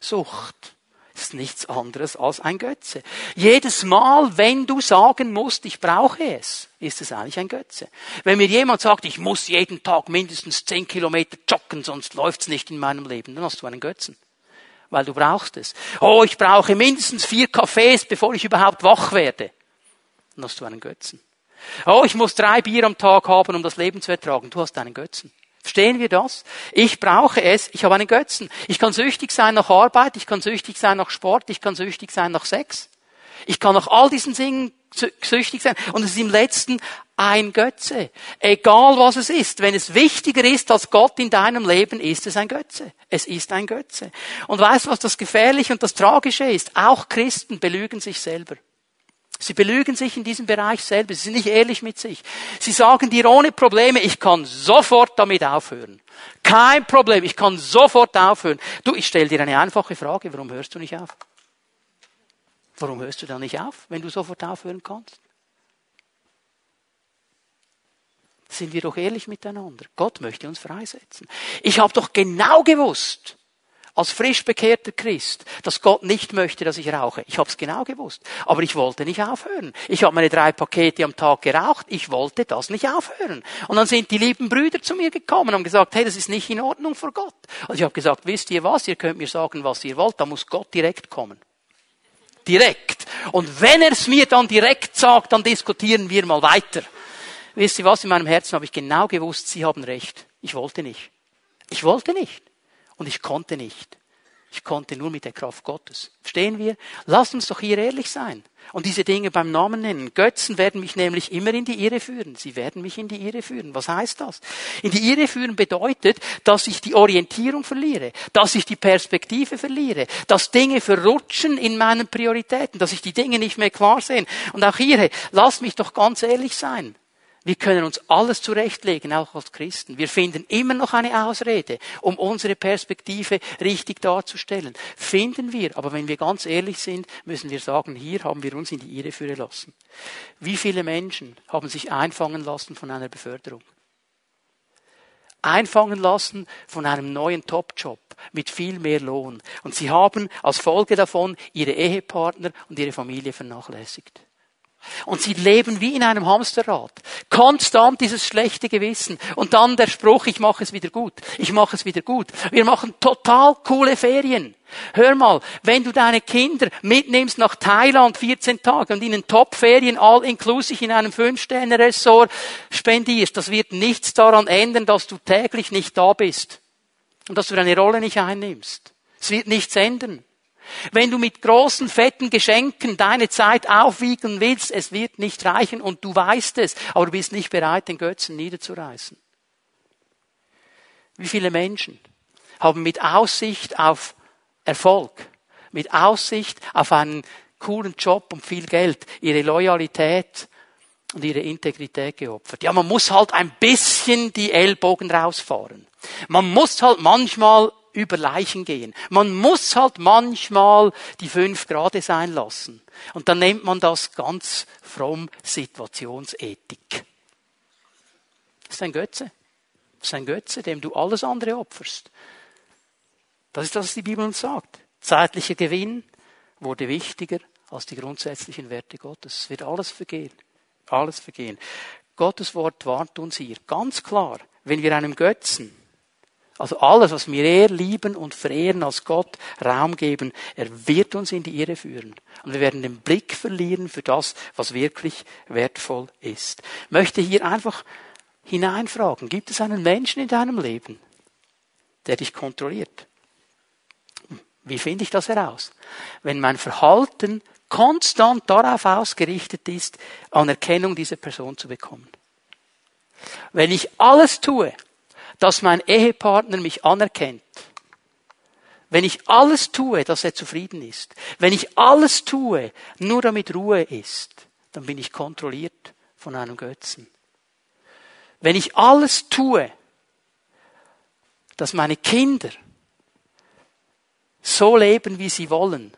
Sucht, ist nichts anderes als ein Götze. Jedes Mal, wenn du sagen musst, ich brauche es, ist es eigentlich ein Götze. Wenn mir jemand sagt, ich muss jeden Tag mindestens zehn Kilometer joggen, sonst läuft's nicht in meinem Leben, dann hast du einen Götzen. Weil du brauchst es. Oh, ich brauche mindestens vier Kaffees, bevor ich überhaupt wach werde. Dann hast du einen Götzen. Oh, ich muss drei Bier am Tag haben, um das Leben zu ertragen. Du hast einen Götzen. Verstehen wir das? Ich brauche es, ich habe einen Götzen. Ich kann süchtig sein nach Arbeit, ich kann süchtig sein nach Sport, ich kann süchtig sein nach Sex. Ich kann nach all diesen Dingen süchtig sein. Und es ist im letzten ein Götze. Egal was es ist. Wenn es wichtiger ist als Gott in deinem Leben, ist es ein Götze. Es ist ein Götze. Und weißt du, was das Gefährliche und das Tragische ist? Auch Christen belügen sich selber. Sie belügen sich in diesem Bereich selber. Sie sind nicht ehrlich mit sich. Sie sagen dir ohne Probleme, ich kann sofort damit aufhören. Kein Problem, ich kann sofort aufhören. Du, ich stelle dir eine einfache Frage, warum hörst du nicht auf? Warum hörst du dann nicht auf, wenn du sofort aufhören kannst? Sind wir doch ehrlich miteinander. Gott möchte uns freisetzen. Ich habe doch genau gewusst, als frisch bekehrter Christ, dass Gott nicht möchte, dass ich rauche. Ich habe es genau gewusst. Aber ich wollte nicht aufhören. Ich habe meine drei Pakete am Tag geraucht. Ich wollte das nicht aufhören. Und dann sind die lieben Brüder zu mir gekommen und haben gesagt, hey, das ist nicht in Ordnung vor Gott. Und ich habe gesagt, wisst ihr was? Ihr könnt mir sagen, was ihr wollt. Da muss Gott direkt kommen. Direkt. Und wenn er es mir dann direkt sagt, dann diskutieren wir mal weiter. Wisst ihr was? In meinem Herzen habe ich genau gewusst, Sie haben recht. Ich wollte nicht. Ich wollte nicht. Und ich konnte nicht. Ich konnte nur mit der Kraft Gottes. Verstehen wir? Lasst uns doch hier ehrlich sein und diese Dinge beim Namen nennen. Götzen werden mich nämlich immer in die Irre führen. Sie werden mich in die Irre führen. Was heißt das? In die Irre führen bedeutet, dass ich die Orientierung verliere, dass ich die Perspektive verliere, dass Dinge verrutschen in meinen Prioritäten, dass ich die Dinge nicht mehr klar sehe. Und auch hier, hey, lasst mich doch ganz ehrlich sein. Wir können uns alles zurechtlegen, auch als Christen. Wir finden immer noch eine Ausrede, um unsere Perspektive richtig darzustellen. Finden wir, aber wenn wir ganz ehrlich sind, müssen wir sagen, hier haben wir uns in die Irre führen lassen. Wie viele Menschen haben sich einfangen lassen von einer Beförderung? Einfangen lassen von einem neuen Topjob mit viel mehr Lohn. Und sie haben als Folge davon ihre Ehepartner und ihre Familie vernachlässigt. Und sie leben wie in einem Hamsterrad. Konstant dieses schlechte Gewissen. Und dann der Spruch, ich mache es wieder gut. Ich mache es wieder gut. Wir machen total coole Ferien. Hör mal, wenn du deine Kinder mitnimmst nach Thailand 14 Tage und ihnen Top-Ferien all inklusive in einem Fünf-Sterne-Ressort spendierst, das wird nichts daran ändern, dass du täglich nicht da bist. Und dass du deine Rolle nicht einnimmst. Es wird nichts ändern. Wenn du mit großen, fetten Geschenken deine Zeit aufwiegen willst, es wird nicht reichen und du weißt es, aber du bist nicht bereit, den Götzen niederzureißen. Wie viele Menschen haben mit Aussicht auf Erfolg, mit Aussicht auf einen coolen Job und viel Geld ihre Loyalität und ihre Integrität geopfert. Ja, man muss halt ein bisschen die Ellbogen rausfahren. Man muss halt manchmal über Leichen gehen. Man muss halt manchmal die fünf Grade sein lassen. Und dann nennt man das ganz fromm Situationsethik. Das ist ein Götze. Das ist ein Götze, dem du alles andere opferst. Das ist das, was die Bibel uns sagt. Zeitlicher Gewinn wurde wichtiger als die grundsätzlichen Werte Gottes. Es wird alles vergehen. Alles vergehen. Gottes Wort warnt uns hier ganz klar, wenn wir einem Götzen also alles, was wir eher lieben und verehren als Gott, Raum geben, er wird uns in die Irre führen. Und wir werden den Blick verlieren für das, was wirklich wertvoll ist. Ich möchte hier einfach hineinfragen, gibt es einen Menschen in deinem Leben, der dich kontrolliert? Wie finde ich das heraus? Wenn mein Verhalten konstant darauf ausgerichtet ist, Anerkennung dieser Person zu bekommen. Wenn ich alles tue, dass mein Ehepartner mich anerkennt, wenn ich alles tue, dass er zufrieden ist, wenn ich alles tue, nur damit Ruhe ist, dann bin ich kontrolliert von einem Götzen. Wenn ich alles tue, dass meine Kinder so leben, wie sie wollen,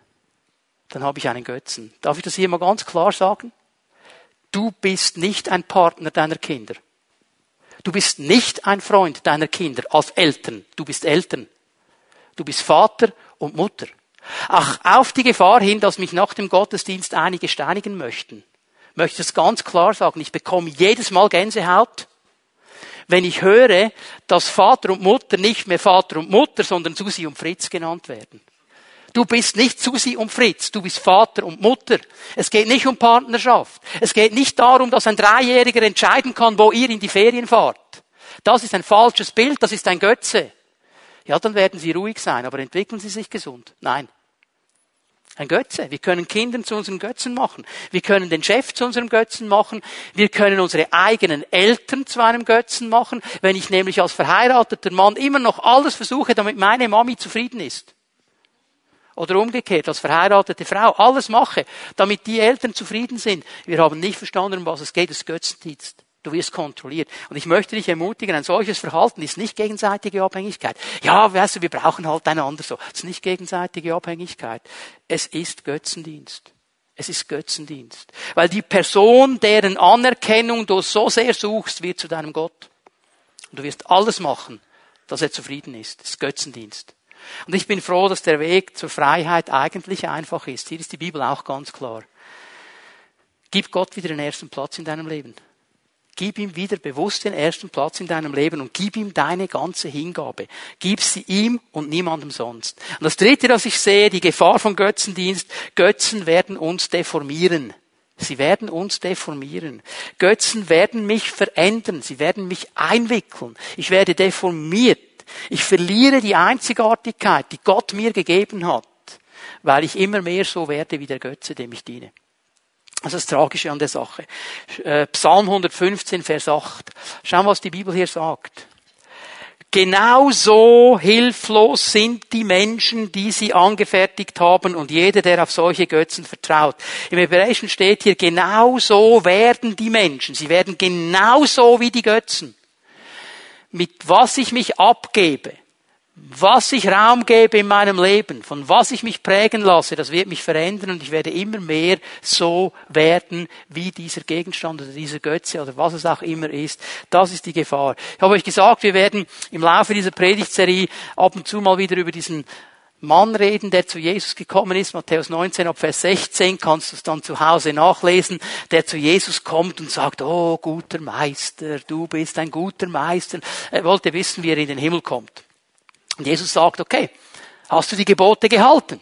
dann habe ich einen Götzen. Darf ich das hier mal ganz klar sagen? Du bist nicht ein Partner deiner Kinder. Du bist nicht ein Freund deiner Kinder als Eltern. Du bist Eltern. Du bist Vater und Mutter. Ach, auf die Gefahr hin, dass mich nach dem Gottesdienst einige steinigen möchten, möchte ich es ganz klar sagen. Ich bekomme jedes Mal Gänsehaut, wenn ich höre, dass Vater und Mutter nicht mehr Vater und Mutter, sondern Susi und Fritz genannt werden. Du bist nicht Susi und Fritz, du bist Vater und Mutter. Es geht nicht um Partnerschaft. Es geht nicht darum, dass ein Dreijähriger entscheiden kann, wo ihr in die Ferien fahrt. Das ist ein falsches Bild, das ist ein Götze. Ja, dann werden sie ruhig sein, aber entwickeln sie sich gesund? Nein. Ein Götze. Wir können Kinder zu unseren Götzen machen. Wir können den Chef zu unserem Götzen machen. Wir können unsere eigenen Eltern zu einem Götzen machen. Wenn ich nämlich als verheirateter Mann immer noch alles versuche, damit meine Mami zufrieden ist. Oder umgekehrt, als verheiratete Frau alles mache, damit die Eltern zufrieden sind. Wir haben nicht verstanden, um was es geht, das Götzendienst. Du wirst kontrolliert. Und ich möchte dich ermutigen, ein solches Verhalten ist nicht gegenseitige Abhängigkeit. Ja, weißt du, wir brauchen halt einander so. Es ist nicht gegenseitige Abhängigkeit. Es ist Götzendienst. Es ist Götzendienst. Weil die Person, deren Anerkennung du so sehr suchst, wird zu deinem Gott. Und du wirst alles machen, dass er zufrieden ist. Das ist Götzendienst. Und ich bin froh, dass der Weg zur Freiheit eigentlich einfach ist. Hier ist die Bibel auch ganz klar. Gib Gott wieder den ersten Platz in deinem Leben. Gib ihm wieder bewusst den ersten Platz in deinem Leben und gib ihm deine ganze Hingabe. Gib sie ihm und niemandem sonst. Und das dritte, was ich sehe, die Gefahr von Götzendienst. Götzen werden uns deformieren. Sie werden uns deformieren. Götzen werden mich verändern. Sie werden mich einwickeln. Ich werde deformiert. Ich verliere die Einzigartigkeit, die Gott mir gegeben hat, weil ich immer mehr so werde wie der Götze, dem ich diene. Das ist das Tragische an der Sache. Äh, Psalm 115, Vers 8. Schau, was die Bibel hier sagt. Genauso hilflos sind die Menschen, die sie angefertigt haben und jeder, der auf solche Götzen vertraut. Im Hebräischen steht hier, genauso werden die Menschen. Sie werden genauso wie die Götzen. Mit was ich mich abgebe, was ich Raum gebe in meinem Leben, von was ich mich prägen lasse, das wird mich verändern und ich werde immer mehr so werden wie dieser Gegenstand oder dieser Götze oder was es auch immer ist. Das ist die Gefahr. Ich habe euch gesagt, wir werden im Laufe dieser Predigtserie ab und zu mal wieder über diesen Mann reden, der zu Jesus gekommen ist. Matthäus 19 ab Vers 16 kannst du es dann zu Hause nachlesen, der zu Jesus kommt und sagt, oh guter Meister, du bist ein guter Meister. Er wollte wissen, wie er in den Himmel kommt. Und Jesus sagt, okay, hast du die Gebote gehalten?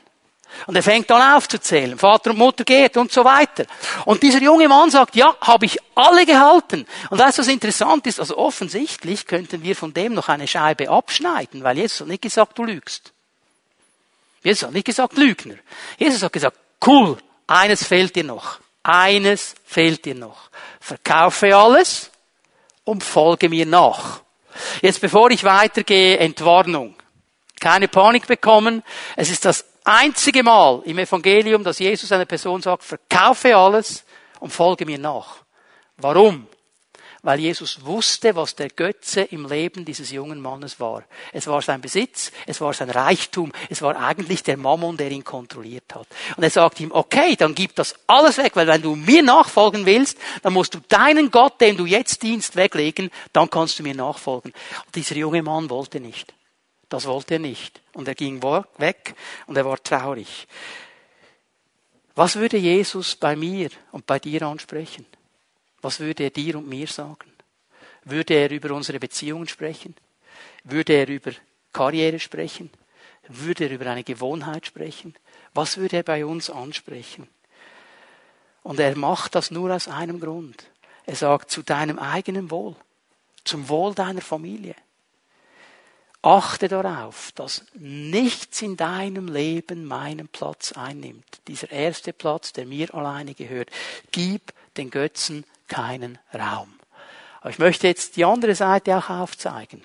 Und er fängt dann aufzuzählen. Vater und Mutter geht und so weiter. Und dieser junge Mann sagt, ja, habe ich alle gehalten. Und weißt du, was interessant ist? Also offensichtlich könnten wir von dem noch eine Scheibe abschneiden, weil Jesus hat nicht gesagt, du lügst. Jesus hat nicht gesagt, Lügner. Jesus hat gesagt, cool, eines fehlt dir noch. Eines fehlt dir noch. Verkaufe alles und folge mir nach. Jetzt bevor ich weitergehe, Entwarnung. Keine Panik bekommen. Es ist das einzige Mal im Evangelium, dass Jesus einer Person sagt, verkaufe alles und folge mir nach. Warum? Weil Jesus wusste, was der Götze im Leben dieses jungen Mannes war. Es war sein Besitz, es war sein Reichtum, es war eigentlich der Mammon, der ihn kontrolliert hat. Und er sagt ihm, okay, dann gib das alles weg, weil wenn du mir nachfolgen willst, dann musst du deinen Gott, dem du jetzt dienst, weglegen, dann kannst du mir nachfolgen. Und dieser junge Mann wollte nicht. Das wollte er nicht. Und er ging weg und er war traurig. Was würde Jesus bei mir und bei dir ansprechen? Was würde er dir und mir sagen? Würde er über unsere Beziehungen sprechen? Würde er über Karriere sprechen? Würde er über eine Gewohnheit sprechen? Was würde er bei uns ansprechen? Und er macht das nur aus einem Grund. Er sagt zu deinem eigenen Wohl, zum Wohl deiner Familie. Achte darauf, dass nichts in deinem Leben meinen Platz einnimmt. Dieser erste Platz, der mir alleine gehört. Gib den Götzen keinen Raum. Aber ich möchte jetzt die andere Seite auch aufzeigen.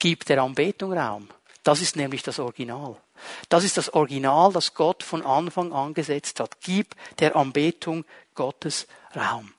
Gib der Anbetung Raum. Das ist nämlich das Original. Das ist das Original, das Gott von Anfang an gesetzt hat. Gib der Anbetung Gottes Raum.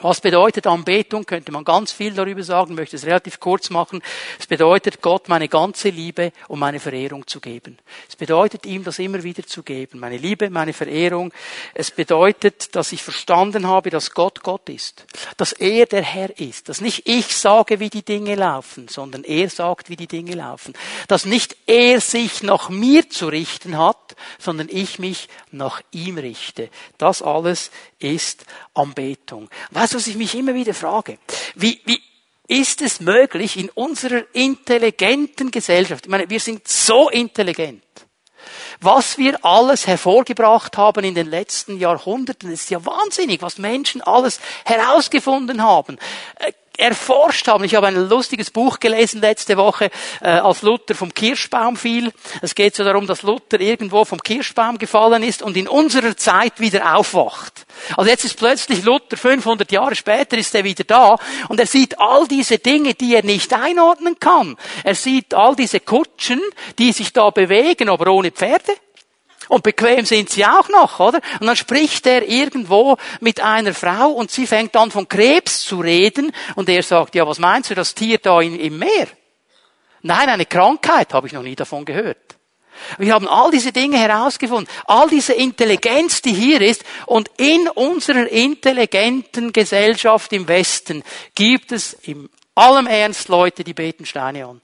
Was bedeutet Anbetung? Könnte man ganz viel darüber sagen, möchte es relativ kurz machen. Es bedeutet, Gott meine ganze Liebe und meine Verehrung zu geben. Es bedeutet, ihm das immer wieder zu geben. Meine Liebe, meine Verehrung. Es bedeutet, dass ich verstanden habe, dass Gott Gott ist. Dass er der Herr ist. Dass nicht ich sage, wie die Dinge laufen, sondern er sagt, wie die Dinge laufen. Dass nicht er sich nach mir zu richten hat, sondern ich mich nach ihm richte. Das alles ist Anbetung. Weißt du, was ich mich immer wieder frage? Wie, wie ist es möglich in unserer intelligenten Gesellschaft, ich meine, wir sind so intelligent, was wir alles hervorgebracht haben in den letzten Jahrhunderten, ist ja wahnsinnig, was Menschen alles herausgefunden haben. Erforscht haben. Ich habe ein lustiges Buch gelesen letzte Woche, äh, als Luther vom Kirschbaum fiel. Es geht so darum, dass Luther irgendwo vom Kirschbaum gefallen ist und in unserer Zeit wieder aufwacht. Also jetzt ist plötzlich Luther 500 Jahre später ist er wieder da und er sieht all diese Dinge, die er nicht einordnen kann. Er sieht all diese Kutschen, die sich da bewegen, aber ohne Pferde. Und bequem sind sie auch noch, oder? Und dann spricht er irgendwo mit einer Frau und sie fängt an von Krebs zu reden und er sagt, ja, was meinst du, das Tier da im Meer? Nein, eine Krankheit, habe ich noch nie davon gehört. Wir haben all diese Dinge herausgefunden, all diese Intelligenz, die hier ist, und in unserer intelligenten Gesellschaft im Westen gibt es in allem Ernst Leute, die beten Steine an.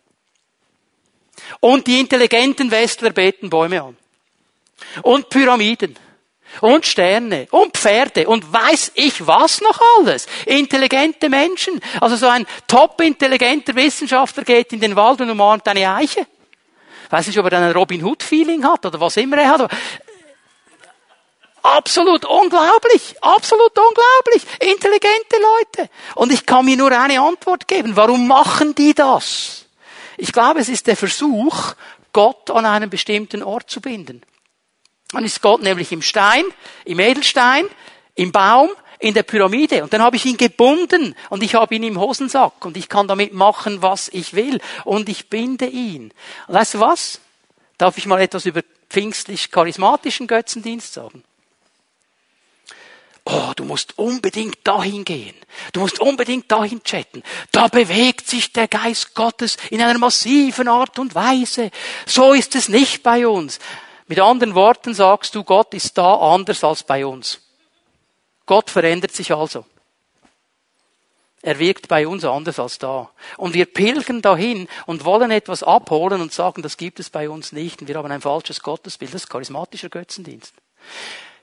Und die intelligenten Westler beten Bäume an und Pyramiden und Sterne und Pferde und weiß ich was noch alles. Intelligente Menschen. Also so ein top intelligenter Wissenschaftler geht in den Wald und umarmt eine Eiche. Weiß nicht, ob er dann ein Robin Hood Feeling hat oder was immer er hat. Absolut unglaublich, absolut unglaublich. Intelligente Leute. Und ich kann mir nur eine Antwort geben. Warum machen die das? Ich glaube, es ist der Versuch, Gott an einen bestimmten Ort zu binden. Dann ist Gott nämlich im Stein, im Edelstein, im Baum, in der Pyramide. Und dann habe ich ihn gebunden und ich habe ihn im Hosensack und ich kann damit machen, was ich will. Und ich binde ihn. Und weißt du was? Darf ich mal etwas über pfingstlich charismatischen Götzendienst sagen? Oh, du musst unbedingt dahin gehen. Du musst unbedingt dahin chatten. Da bewegt sich der Geist Gottes in einer massiven Art und Weise. So ist es nicht bei uns. Mit anderen Worten sagst du, Gott ist da anders als bei uns. Gott verändert sich also. Er wirkt bei uns anders als da. Und wir pilgern dahin und wollen etwas abholen und sagen, das gibt es bei uns nicht. Und wir haben ein falsches Gottesbild. Das ist charismatischer Götzendienst.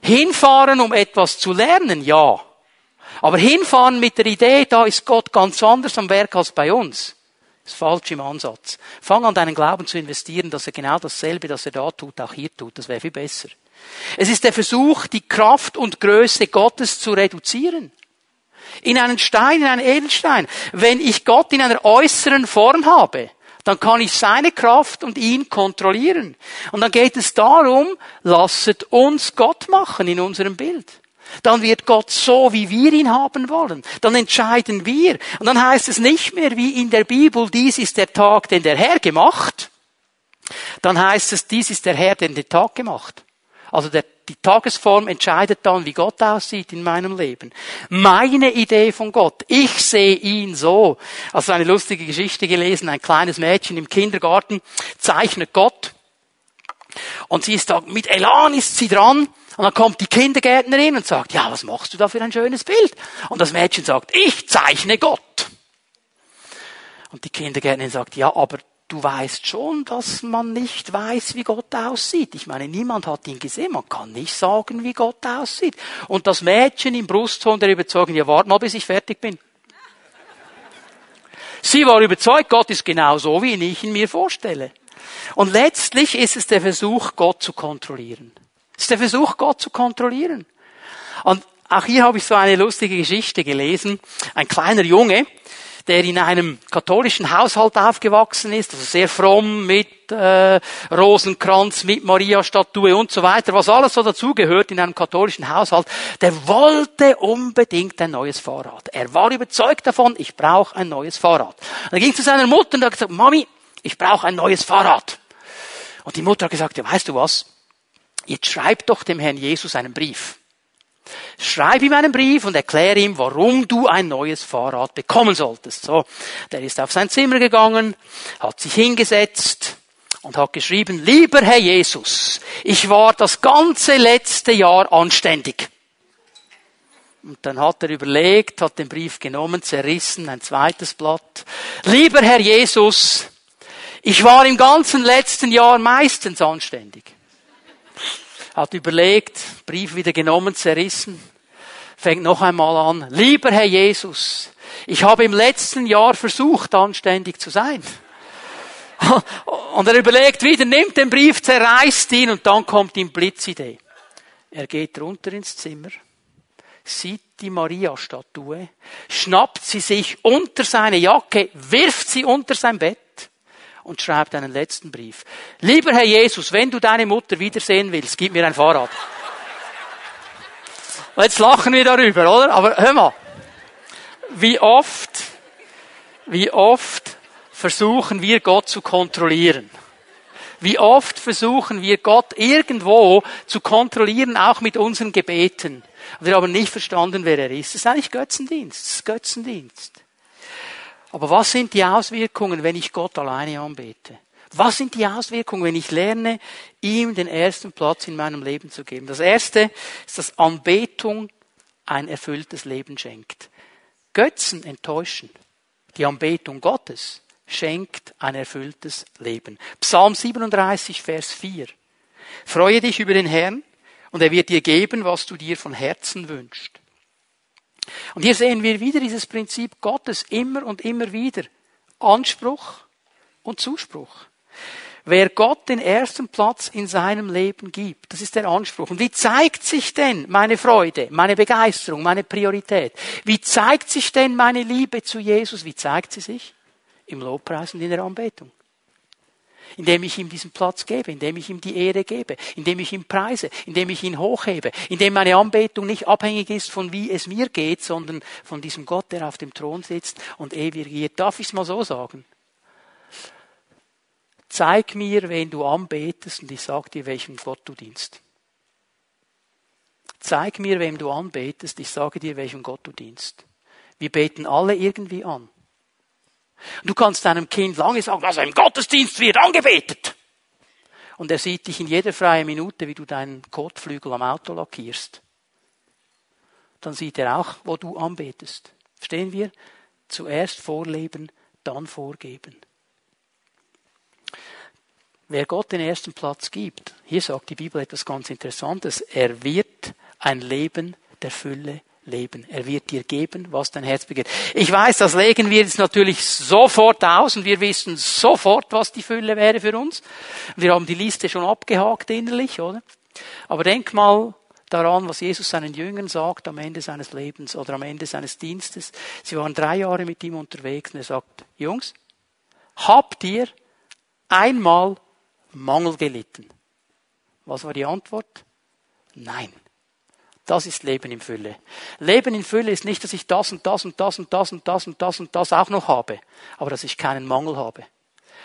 Hinfahren, um etwas zu lernen, ja. Aber hinfahren mit der Idee, da ist Gott ganz anders am Werk als bei uns, ist falsch im Ansatz. Fang an, deinen Glauben zu investieren, dass er genau dasselbe, das er da tut, auch hier tut. Das wäre viel besser. Es ist der Versuch, die Kraft und Größe Gottes zu reduzieren. In einen Stein, in einen Edelstein. Wenn ich Gott in einer äußeren Form habe, dann kann ich seine Kraft und ihn kontrollieren. Und dann geht es darum, lasset uns Gott machen in unserem Bild. Dann wird Gott so, wie wir ihn haben wollen. Dann entscheiden wir. Und dann heißt es nicht mehr wie in der Bibel, dies ist der Tag, den der Herr gemacht. Dann heißt es, dies ist der Herr, den der Tag gemacht. Also der, die Tagesform entscheidet dann, wie Gott aussieht in meinem Leben. Meine Idee von Gott. Ich sehe ihn so. Also eine lustige Geschichte gelesen. Ein kleines Mädchen im Kindergarten zeichnet Gott. Und sie ist da, mit Elan ist sie dran. Und dann kommt die Kindergärtnerin und sagt, ja, was machst du da für ein schönes Bild? Und das Mädchen sagt, ich zeichne Gott. Und die Kindergärtnerin sagt, ja, aber du weißt schon, dass man nicht weiß, wie Gott aussieht. Ich meine, niemand hat ihn gesehen. Man kann nicht sagen, wie Gott aussieht. Und das Mädchen im Brustton der überzeugen, ja, warte mal, bis ich fertig bin. Sie war überzeugt, Gott ist genau so, wie ich ihn mir vorstelle. Und letztlich ist es der Versuch, Gott zu kontrollieren. Es ist der Versuch, Gott zu kontrollieren. Und auch hier habe ich so eine lustige Geschichte gelesen. Ein kleiner Junge, der in einem katholischen Haushalt aufgewachsen ist, also sehr fromm mit äh, Rosenkranz, mit Maria-Statue und so weiter, was alles so dazugehört in einem katholischen Haushalt, der wollte unbedingt ein neues Fahrrad. Er war überzeugt davon, ich brauche ein neues Fahrrad. Und er ging zu seiner Mutter und hat gesagt, Mami, ich brauche ein neues Fahrrad. Und die Mutter hat gesagt, ja, weißt du was? Jetzt schreib doch dem Herrn Jesus einen Brief. Schreib ihm einen Brief und erkläre ihm, warum du ein neues Fahrrad bekommen solltest. So, der ist auf sein Zimmer gegangen, hat sich hingesetzt und hat geschrieben, lieber Herr Jesus, ich war das ganze letzte Jahr anständig. Und dann hat er überlegt, hat den Brief genommen, zerrissen, ein zweites Blatt. Lieber Herr Jesus, ich war im ganzen letzten Jahr meistens anständig hat überlegt, Brief wieder genommen, zerrissen, fängt noch einmal an. Lieber Herr Jesus, ich habe im letzten Jahr versucht, anständig zu sein. Und er überlegt wieder, nimmt den Brief, zerreißt ihn und dann kommt ihm Blitzidee. Er geht runter ins Zimmer, sieht die Maria-Statue, schnappt sie sich unter seine Jacke, wirft sie unter sein Bett und schreibt einen letzten Brief. Lieber Herr Jesus, wenn du deine Mutter wiedersehen willst, gib mir ein Fahrrad. [laughs] Jetzt lachen wir darüber, oder? Aber hör mal. Wie oft, wie oft versuchen wir Gott zu kontrollieren? Wie oft versuchen wir Gott irgendwo zu kontrollieren, auch mit unseren Gebeten. Wir haben nicht verstanden, wer er ist. Das ist eigentlich Götzendienst. Das ist Götzendienst. Aber was sind die Auswirkungen, wenn ich Gott alleine anbete? Was sind die Auswirkungen, wenn ich lerne, ihm den ersten Platz in meinem Leben zu geben? Das erste ist, dass Anbetung ein erfülltes Leben schenkt. Götzen enttäuschen. Die Anbetung Gottes schenkt ein erfülltes Leben. Psalm 37, Vers 4. Freue dich über den Herrn und er wird dir geben, was du dir von Herzen wünschst. Und hier sehen wir wieder dieses Prinzip Gottes immer und immer wieder. Anspruch und Zuspruch. Wer Gott den ersten Platz in seinem Leben gibt, das ist der Anspruch. Und wie zeigt sich denn meine Freude, meine Begeisterung, meine Priorität? Wie zeigt sich denn meine Liebe zu Jesus? Wie zeigt sie sich? Im Lobpreis und in der Anbetung. Indem ich ihm diesen Platz gebe, indem ich ihm die Ehre gebe, indem ich ihn preise, indem ich ihn hochhebe, indem meine Anbetung nicht abhängig ist von wie es mir geht, sondern von diesem Gott, der auf dem Thron sitzt und ewig regiert. Darf ich es mal so sagen? Zeig mir, wen du anbetest und ich sag dir, welchem Gott du dienst. Zeig mir, wem du anbetest, ich sage dir, welchem Gott du dienst. Wir beten alle irgendwie an. Du kannst deinem Kind lange sagen, also im Gottesdienst wird angebetet. Und er sieht dich in jeder freien Minute, wie du deinen Kotflügel am Auto lackierst. Dann sieht er auch, wo du anbetest. Verstehen wir? Zuerst vorleben, dann vorgeben. Wer Gott den ersten Platz gibt, hier sagt die Bibel etwas ganz Interessantes, er wird ein Leben der Fülle leben. Er wird dir geben, was dein Herz begehrt. Ich weiß, das legen wir jetzt natürlich sofort aus und wir wissen sofort, was die Fülle wäre für uns. Wir haben die Liste schon abgehakt innerlich, oder? Aber denk mal daran, was Jesus seinen Jüngern sagt am Ende seines Lebens oder am Ende seines Dienstes. Sie waren drei Jahre mit ihm unterwegs und er sagt, Jungs, habt ihr einmal Mangel gelitten? Was war die Antwort? Nein. Das ist Leben in Fülle. Leben in Fülle ist nicht, dass ich das und das und das und das und das und das und das auch noch habe, aber dass ich keinen Mangel habe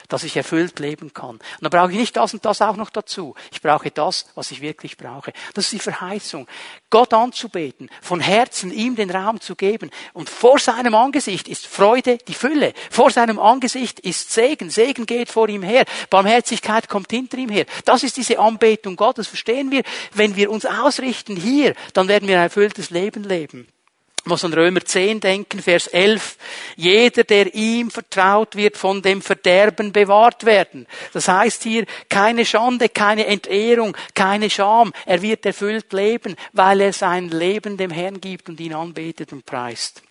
dass ich erfüllt leben kann. Und dann brauche ich nicht das und das auch noch dazu. Ich brauche das, was ich wirklich brauche. Das ist die Verheißung. Gott anzubeten, von Herzen ihm den Raum zu geben. Und vor seinem Angesicht ist Freude die Fülle. Vor seinem Angesicht ist Segen. Segen geht vor ihm her. Barmherzigkeit kommt hinter ihm her. Das ist diese Anbetung Gottes. Verstehen wir? Wenn wir uns ausrichten hier, dann werden wir ein erfülltes Leben leben muss an Römer 10 denken, Vers 11. Jeder, der ihm vertraut, wird von dem Verderben bewahrt werden. Das heißt hier keine Schande, keine Entehrung, keine Scham. Er wird erfüllt leben, weil er sein Leben dem Herrn gibt und ihn anbetet und preist.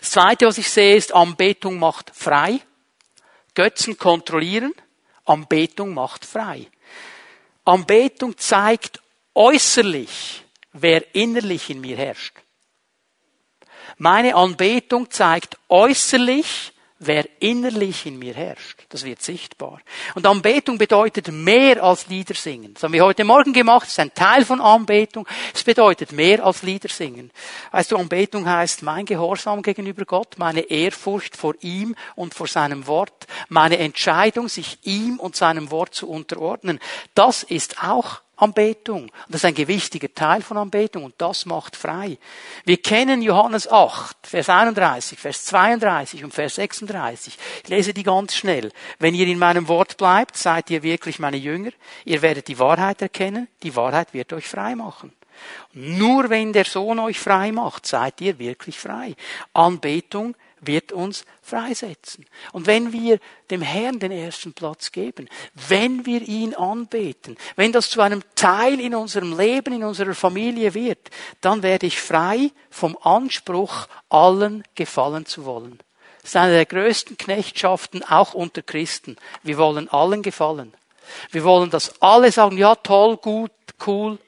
Das zweite, was ich sehe, ist, Anbetung macht frei. Götzen kontrollieren. Anbetung macht frei. Anbetung zeigt äußerlich, wer innerlich in mir herrscht. Meine Anbetung zeigt äußerlich, wer innerlich in mir herrscht. Das wird sichtbar. Und Anbetung bedeutet mehr als Lieder singen. Das haben wir heute Morgen gemacht. Das ist ein Teil von Anbetung. Es bedeutet mehr als Lieder singen. Weißt du, Anbetung heißt mein Gehorsam gegenüber Gott, meine Ehrfurcht vor ihm und vor seinem Wort, meine Entscheidung, sich ihm und seinem Wort zu unterordnen. Das ist auch Anbetung. Das ist ein gewichtiger Teil von Anbetung und das macht frei. Wir kennen Johannes 8, Vers 31, Vers 32 und Vers 36. Ich lese die ganz schnell. Wenn ihr in meinem Wort bleibt, seid ihr wirklich meine Jünger. Ihr werdet die Wahrheit erkennen. Die Wahrheit wird euch frei machen. Nur wenn der Sohn euch frei macht, seid ihr wirklich frei. Anbetung wird uns freisetzen. Und wenn wir dem Herrn den ersten Platz geben, wenn wir ihn anbeten, wenn das zu einem Teil in unserem Leben, in unserer Familie wird, dann werde ich frei vom Anspruch, allen gefallen zu wollen. Das ist eine der größten Knechtschaften, auch unter Christen. Wir wollen allen gefallen. Wir wollen, dass alle sagen, ja, toll, gut, cool.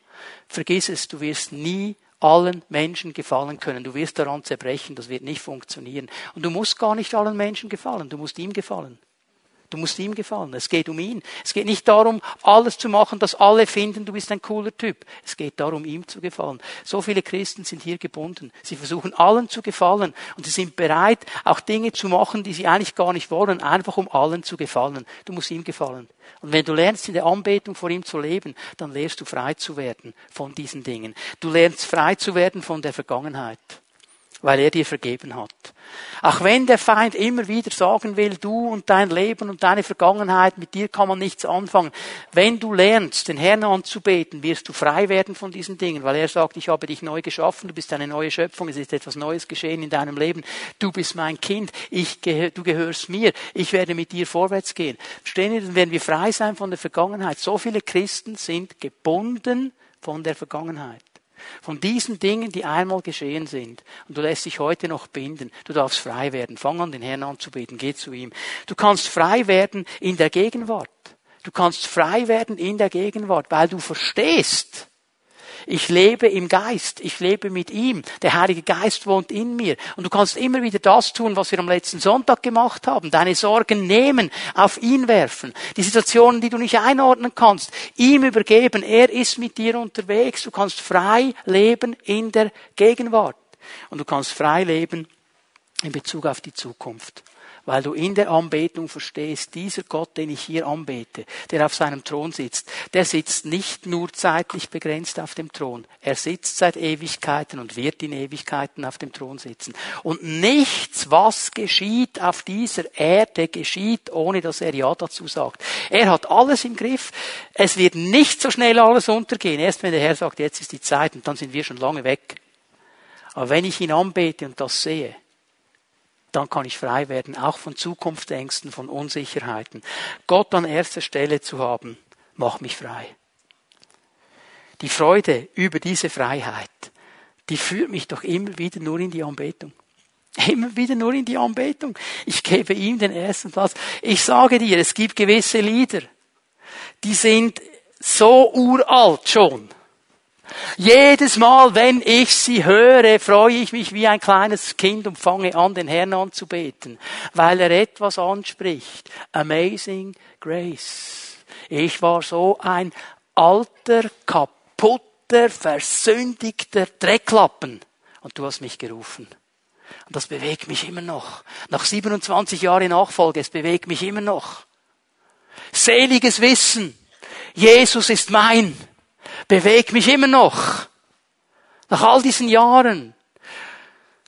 Vergiss es, du wirst nie allen Menschen gefallen können. Du wirst daran zerbrechen, das wird nicht funktionieren. Und du musst gar nicht allen Menschen gefallen, du musst ihm gefallen. Du musst ihm gefallen. Es geht um ihn. Es geht nicht darum, alles zu machen, dass alle finden, du bist ein cooler Typ. Es geht darum, ihm zu gefallen. So viele Christen sind hier gebunden. Sie versuchen allen zu gefallen und sie sind bereit, auch Dinge zu machen, die sie eigentlich gar nicht wollen, einfach um allen zu gefallen. Du musst ihm gefallen. Und wenn du lernst, in der Anbetung vor ihm zu leben, dann lernst du frei zu werden von diesen Dingen. Du lernst frei zu werden von der Vergangenheit weil er dir vergeben hat. Auch wenn der Feind immer wieder sagen will, du und dein Leben und deine Vergangenheit, mit dir kann man nichts anfangen. Wenn du lernst, den Herrn anzubeten, wirst du frei werden von diesen Dingen, weil er sagt, ich habe dich neu geschaffen, du bist eine neue Schöpfung, es ist etwas Neues geschehen in deinem Leben, du bist mein Kind, ich, du gehörst mir, ich werde mit dir vorwärts gehen. Verstehen Sie, dann werden wir frei sein von der Vergangenheit. So viele Christen sind gebunden von der Vergangenheit. Von diesen Dingen, die einmal geschehen sind. Und du lässt dich heute noch binden. Du darfst frei werden. Fang an, den Herrn anzubeten. Geh zu ihm. Du kannst frei werden in der Gegenwart. Du kannst frei werden in der Gegenwart, weil du verstehst, Ich lebe im Geist. Ich lebe mit ihm. Der Heilige Geist wohnt in mir. Und du kannst immer wieder das tun, was wir am letzten Sonntag gemacht haben. Deine Sorgen nehmen, auf ihn werfen. Die Situationen, die du nicht einordnen kannst, ihm übergeben. Er ist mit dir unterwegs. Du kannst frei leben in der Gegenwart. Und du kannst frei leben in Bezug auf die Zukunft weil du in der Anbetung verstehst, dieser Gott, den ich hier anbete, der auf seinem Thron sitzt, der sitzt nicht nur zeitlich begrenzt auf dem Thron, er sitzt seit Ewigkeiten und wird in Ewigkeiten auf dem Thron sitzen. Und nichts, was geschieht auf dieser Erde, geschieht, ohne dass er Ja dazu sagt. Er hat alles im Griff. Es wird nicht so schnell alles untergehen. Erst wenn der Herr sagt, jetzt ist die Zeit und dann sind wir schon lange weg. Aber wenn ich ihn anbete und das sehe, dann kann ich frei werden, auch von Zukunftsängsten, von Unsicherheiten. Gott an erster Stelle zu haben, macht mich frei. Die Freude über diese Freiheit, die führt mich doch immer wieder nur in die Anbetung. [laughs] Immer wieder nur in die Anbetung. Ich gebe ihm den ersten Platz. Ich sage dir, es gibt gewisse Lieder, die sind so uralt schon jedes Mal, wenn ich sie höre, freue ich mich wie ein kleines Kind und fange an, den Herrn anzubeten, weil er etwas anspricht. Amazing Grace. Ich war so ein alter, kaputter, versündigter Drecklappen und du hast mich gerufen. Und das bewegt mich immer noch. Nach 27 Jahren Nachfolge, es bewegt mich immer noch. Seliges Wissen. Jesus ist mein bewegt mich immer noch. Nach all diesen Jahren.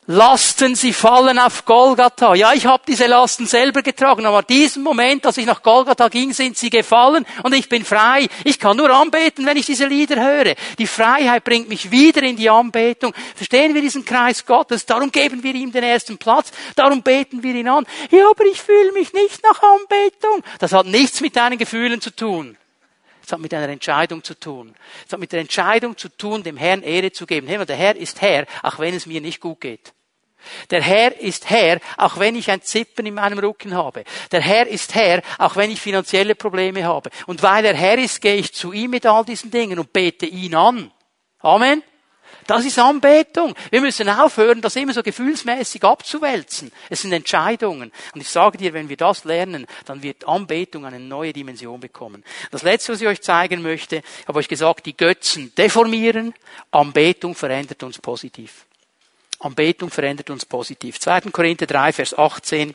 Lasten sie fallen auf Golgatha. Ja, ich habe diese Lasten selber getragen, aber diesen Moment, als ich nach Golgatha ging, sind sie gefallen und ich bin frei. Ich kann nur anbeten, wenn ich diese Lieder höre. Die Freiheit bringt mich wieder in die Anbetung. Verstehen wir diesen Kreis Gottes? Darum geben wir ihm den ersten Platz. Darum beten wir ihn an. Ja, aber ich fühle mich nicht nach Anbetung. Das hat nichts mit deinen Gefühlen zu tun. Es hat mit einer Entscheidung zu tun. Es hat mit der Entscheidung zu tun, dem Herrn Ehre zu geben. Der Herr ist Herr, auch wenn es mir nicht gut geht. Der Herr ist Herr, auch wenn ich ein Zippen in meinem Rücken habe. Der Herr ist Herr, auch wenn ich finanzielle Probleme habe. Und weil er Herr ist, gehe ich zu ihm mit all diesen Dingen und bete ihn an. Amen. Das ist Anbetung. Wir müssen aufhören, das immer so gefühlsmäßig abzuwälzen. Es sind Entscheidungen. Und ich sage dir, wenn wir das lernen, dann wird Anbetung eine neue Dimension bekommen. Das Letzte, was ich euch zeigen möchte, ich habe euch gesagt, die Götzen deformieren, Anbetung verändert uns positiv. Anbetung verändert uns positiv. 2. Korinther 3, Vers 18.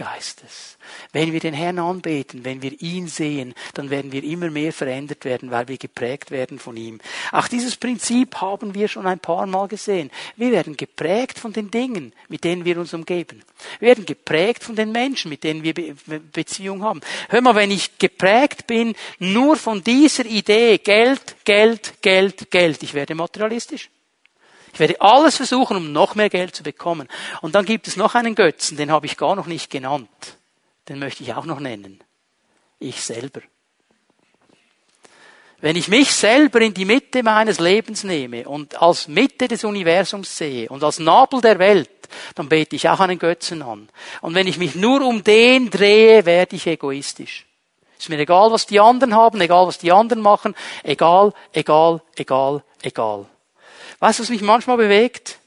Geistes. Wenn wir den Herrn anbeten, wenn wir ihn sehen, dann werden wir immer mehr verändert werden, weil wir geprägt werden von ihm. Auch dieses Prinzip haben wir schon ein paar Mal gesehen. Wir werden geprägt von den Dingen, mit denen wir uns umgeben. Wir werden geprägt von den Menschen, mit denen wir Be Beziehung haben. Hör mal, wenn ich geprägt bin nur von dieser Idee, Geld, Geld, Geld, Geld, ich werde materialistisch. Ich werde alles versuchen, um noch mehr Geld zu bekommen. Und dann gibt es noch einen Götzen, den habe ich gar noch nicht genannt. Den möchte ich auch noch nennen. Ich selber. Wenn ich mich selber in die Mitte meines Lebens nehme und als Mitte des Universums sehe und als Nabel der Welt, dann bete ich auch einen Götzen an. Und wenn ich mich nur um den drehe, werde ich egoistisch. Ist mir egal, was die anderen haben, egal, was die anderen machen, egal, egal, egal, egal. Weißt du, was mich manchmal bewegt?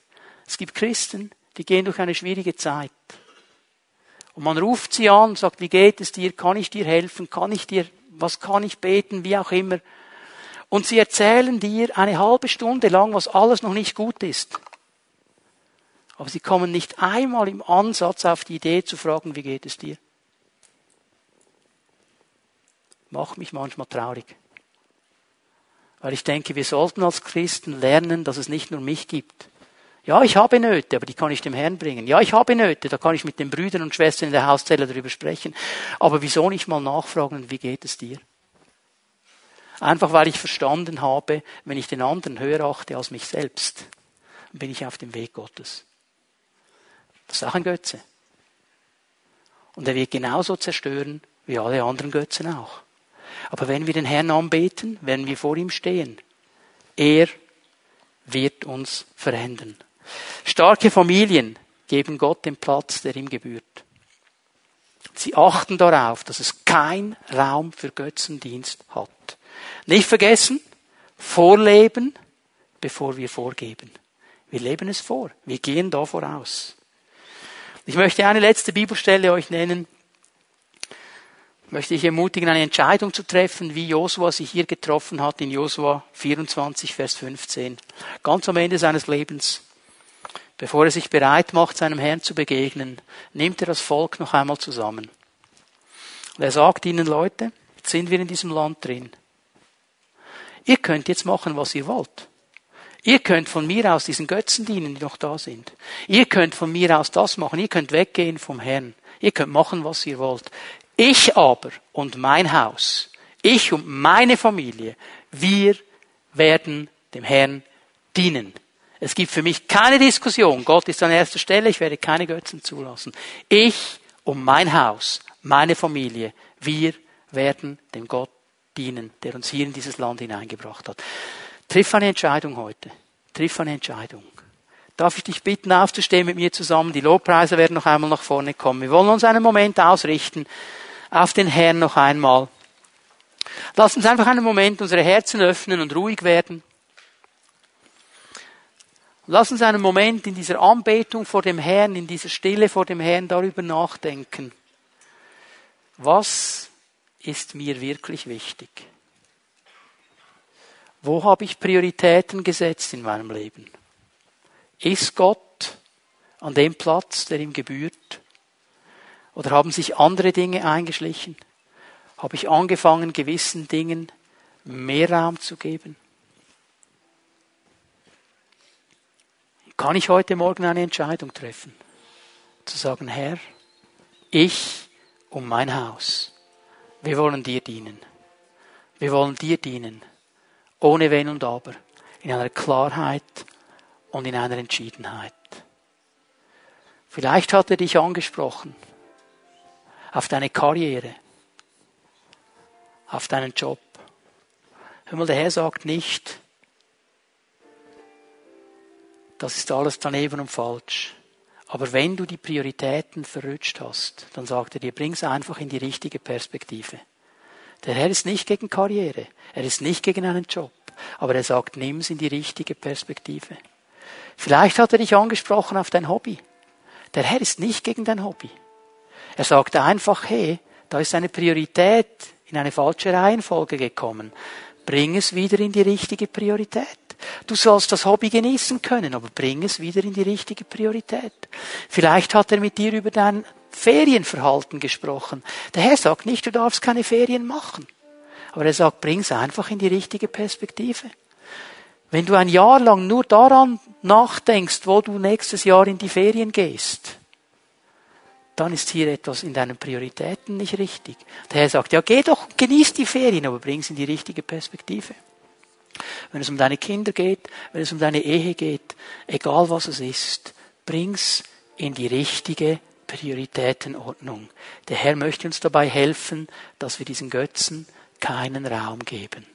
Es gibt Christen, die gehen durch eine schwierige Zeit. Und man ruft sie an und sagt, wie geht es dir? Kann ich dir helfen? Kann ich dir, was kann ich beten? Wie auch immer. Und sie erzählen dir eine halbe Stunde lang, was alles noch nicht gut ist. Aber sie kommen nicht einmal im Ansatz auf die Idee zu fragen, wie geht es dir? Macht mich manchmal traurig. Weil ich denke, wir sollten als Christen lernen, dass es nicht nur mich gibt. Ja, ich habe Nöte, aber die kann ich dem Herrn bringen. Ja, ich habe Nöte, da kann ich mit den Brüdern und Schwestern in der Hauszelle darüber sprechen. Aber wieso nicht mal nachfragen, wie geht es dir? Einfach weil ich verstanden habe, wenn ich den anderen höher achte als mich selbst, bin ich auf dem Weg Gottes. Das ist auch ein Götze. Und er wird genauso zerstören wie alle anderen Götzen auch. Aber wenn wir den Herrn anbeten, wenn wir vor ihm stehen, er wird uns verändern. Starke Familien geben Gott den Platz, der ihm gebührt. Sie achten darauf, dass es kein Raum für Götzendienst hat. Nicht vergessen, vorleben, bevor wir vorgeben. Wir leben es vor. Wir gehen da voraus. Ich möchte eine letzte Bibelstelle euch nennen. Möchte ich ermutigen, eine Entscheidung zu treffen, wie Josua sich hier getroffen hat in Josua 24, Vers 15. Ganz am Ende seines Lebens. Bevor er sich bereit macht, seinem Herrn zu begegnen, nimmt er das Volk noch einmal zusammen. Und er sagt ihnen, Leute, jetzt sind wir in diesem Land drin. Ihr könnt jetzt machen, was ihr wollt. Ihr könnt von mir aus diesen Götzen dienen, die noch da sind. Ihr könnt von mir aus das machen. Ihr könnt weggehen vom Herrn. Ihr könnt machen, was ihr wollt. Ich aber und mein Haus, ich und meine Familie, wir werden dem Herrn dienen. Es gibt für mich keine Diskussion. Gott ist an erster Stelle. Ich werde keine Götzen zulassen. Ich und mein Haus, meine Familie, wir werden dem Gott dienen, der uns hier in dieses Land hineingebracht hat. Triff eine Entscheidung heute. Triff eine Entscheidung. Darf ich dich bitten, aufzustehen mit mir zusammen? Die Lobpreise werden noch einmal nach vorne kommen. Wir wollen uns einen Moment ausrichten auf den Herrn noch einmal. Lass uns einfach einen Moment unsere Herzen öffnen und ruhig werden. Lass uns einen Moment in dieser Anbetung vor dem Herrn, in dieser Stille vor dem Herrn darüber nachdenken. Was ist mir wirklich wichtig? Wo habe ich Prioritäten gesetzt in meinem Leben? Ist Gott an dem Platz, der ihm gebührt? Oder haben sich andere Dinge eingeschlichen? Habe ich angefangen, gewissen Dingen mehr Raum zu geben? Kann ich heute Morgen eine Entscheidung treffen? Zu sagen, Herr, ich und mein Haus, wir wollen dir dienen. Wir wollen dir dienen ohne Wenn und Aber, in einer Klarheit und in einer Entschiedenheit. Vielleicht hat er dich angesprochen auf deine Karriere, auf deinen Job. Hör mal, der Herr sagt nicht, das ist alles daneben und falsch. Aber wenn du die Prioritäten verrutscht hast, dann sagt er dir, bring's einfach in die richtige Perspektive. Der Herr ist nicht gegen Karriere. Er ist nicht gegen einen Job. Aber er sagt, nimm es in die richtige Perspektive. Vielleicht hat er dich angesprochen auf dein Hobby. Der Herr ist nicht gegen dein Hobby. Er sagt einfach, hey, da ist eine Priorität in eine falsche Reihenfolge gekommen. Bring es wieder in die richtige Priorität. Du sollst das Hobby genießen können, aber bring es wieder in die richtige Priorität. Vielleicht hat er mit dir über dein Ferienverhalten gesprochen. Der Herr sagt nicht, du darfst keine Ferien machen. Aber er sagt, bring es einfach in die richtige Perspektive. Wenn du ein Jahr lang nur daran nachdenkst, wo du nächstes Jahr in die Ferien gehst, dann ist hier etwas in deinen Prioritäten nicht richtig. Der Herr sagt, ja, geh doch, genieß die Ferien, aber bring es in die richtige Perspektive. Wenn es um deine Kinder geht, wenn es um deine Ehe geht, egal was es ist, bring's in die richtige Prioritätenordnung. Der Herr möchte uns dabei helfen, dass wir diesen Götzen keinen Raum geben.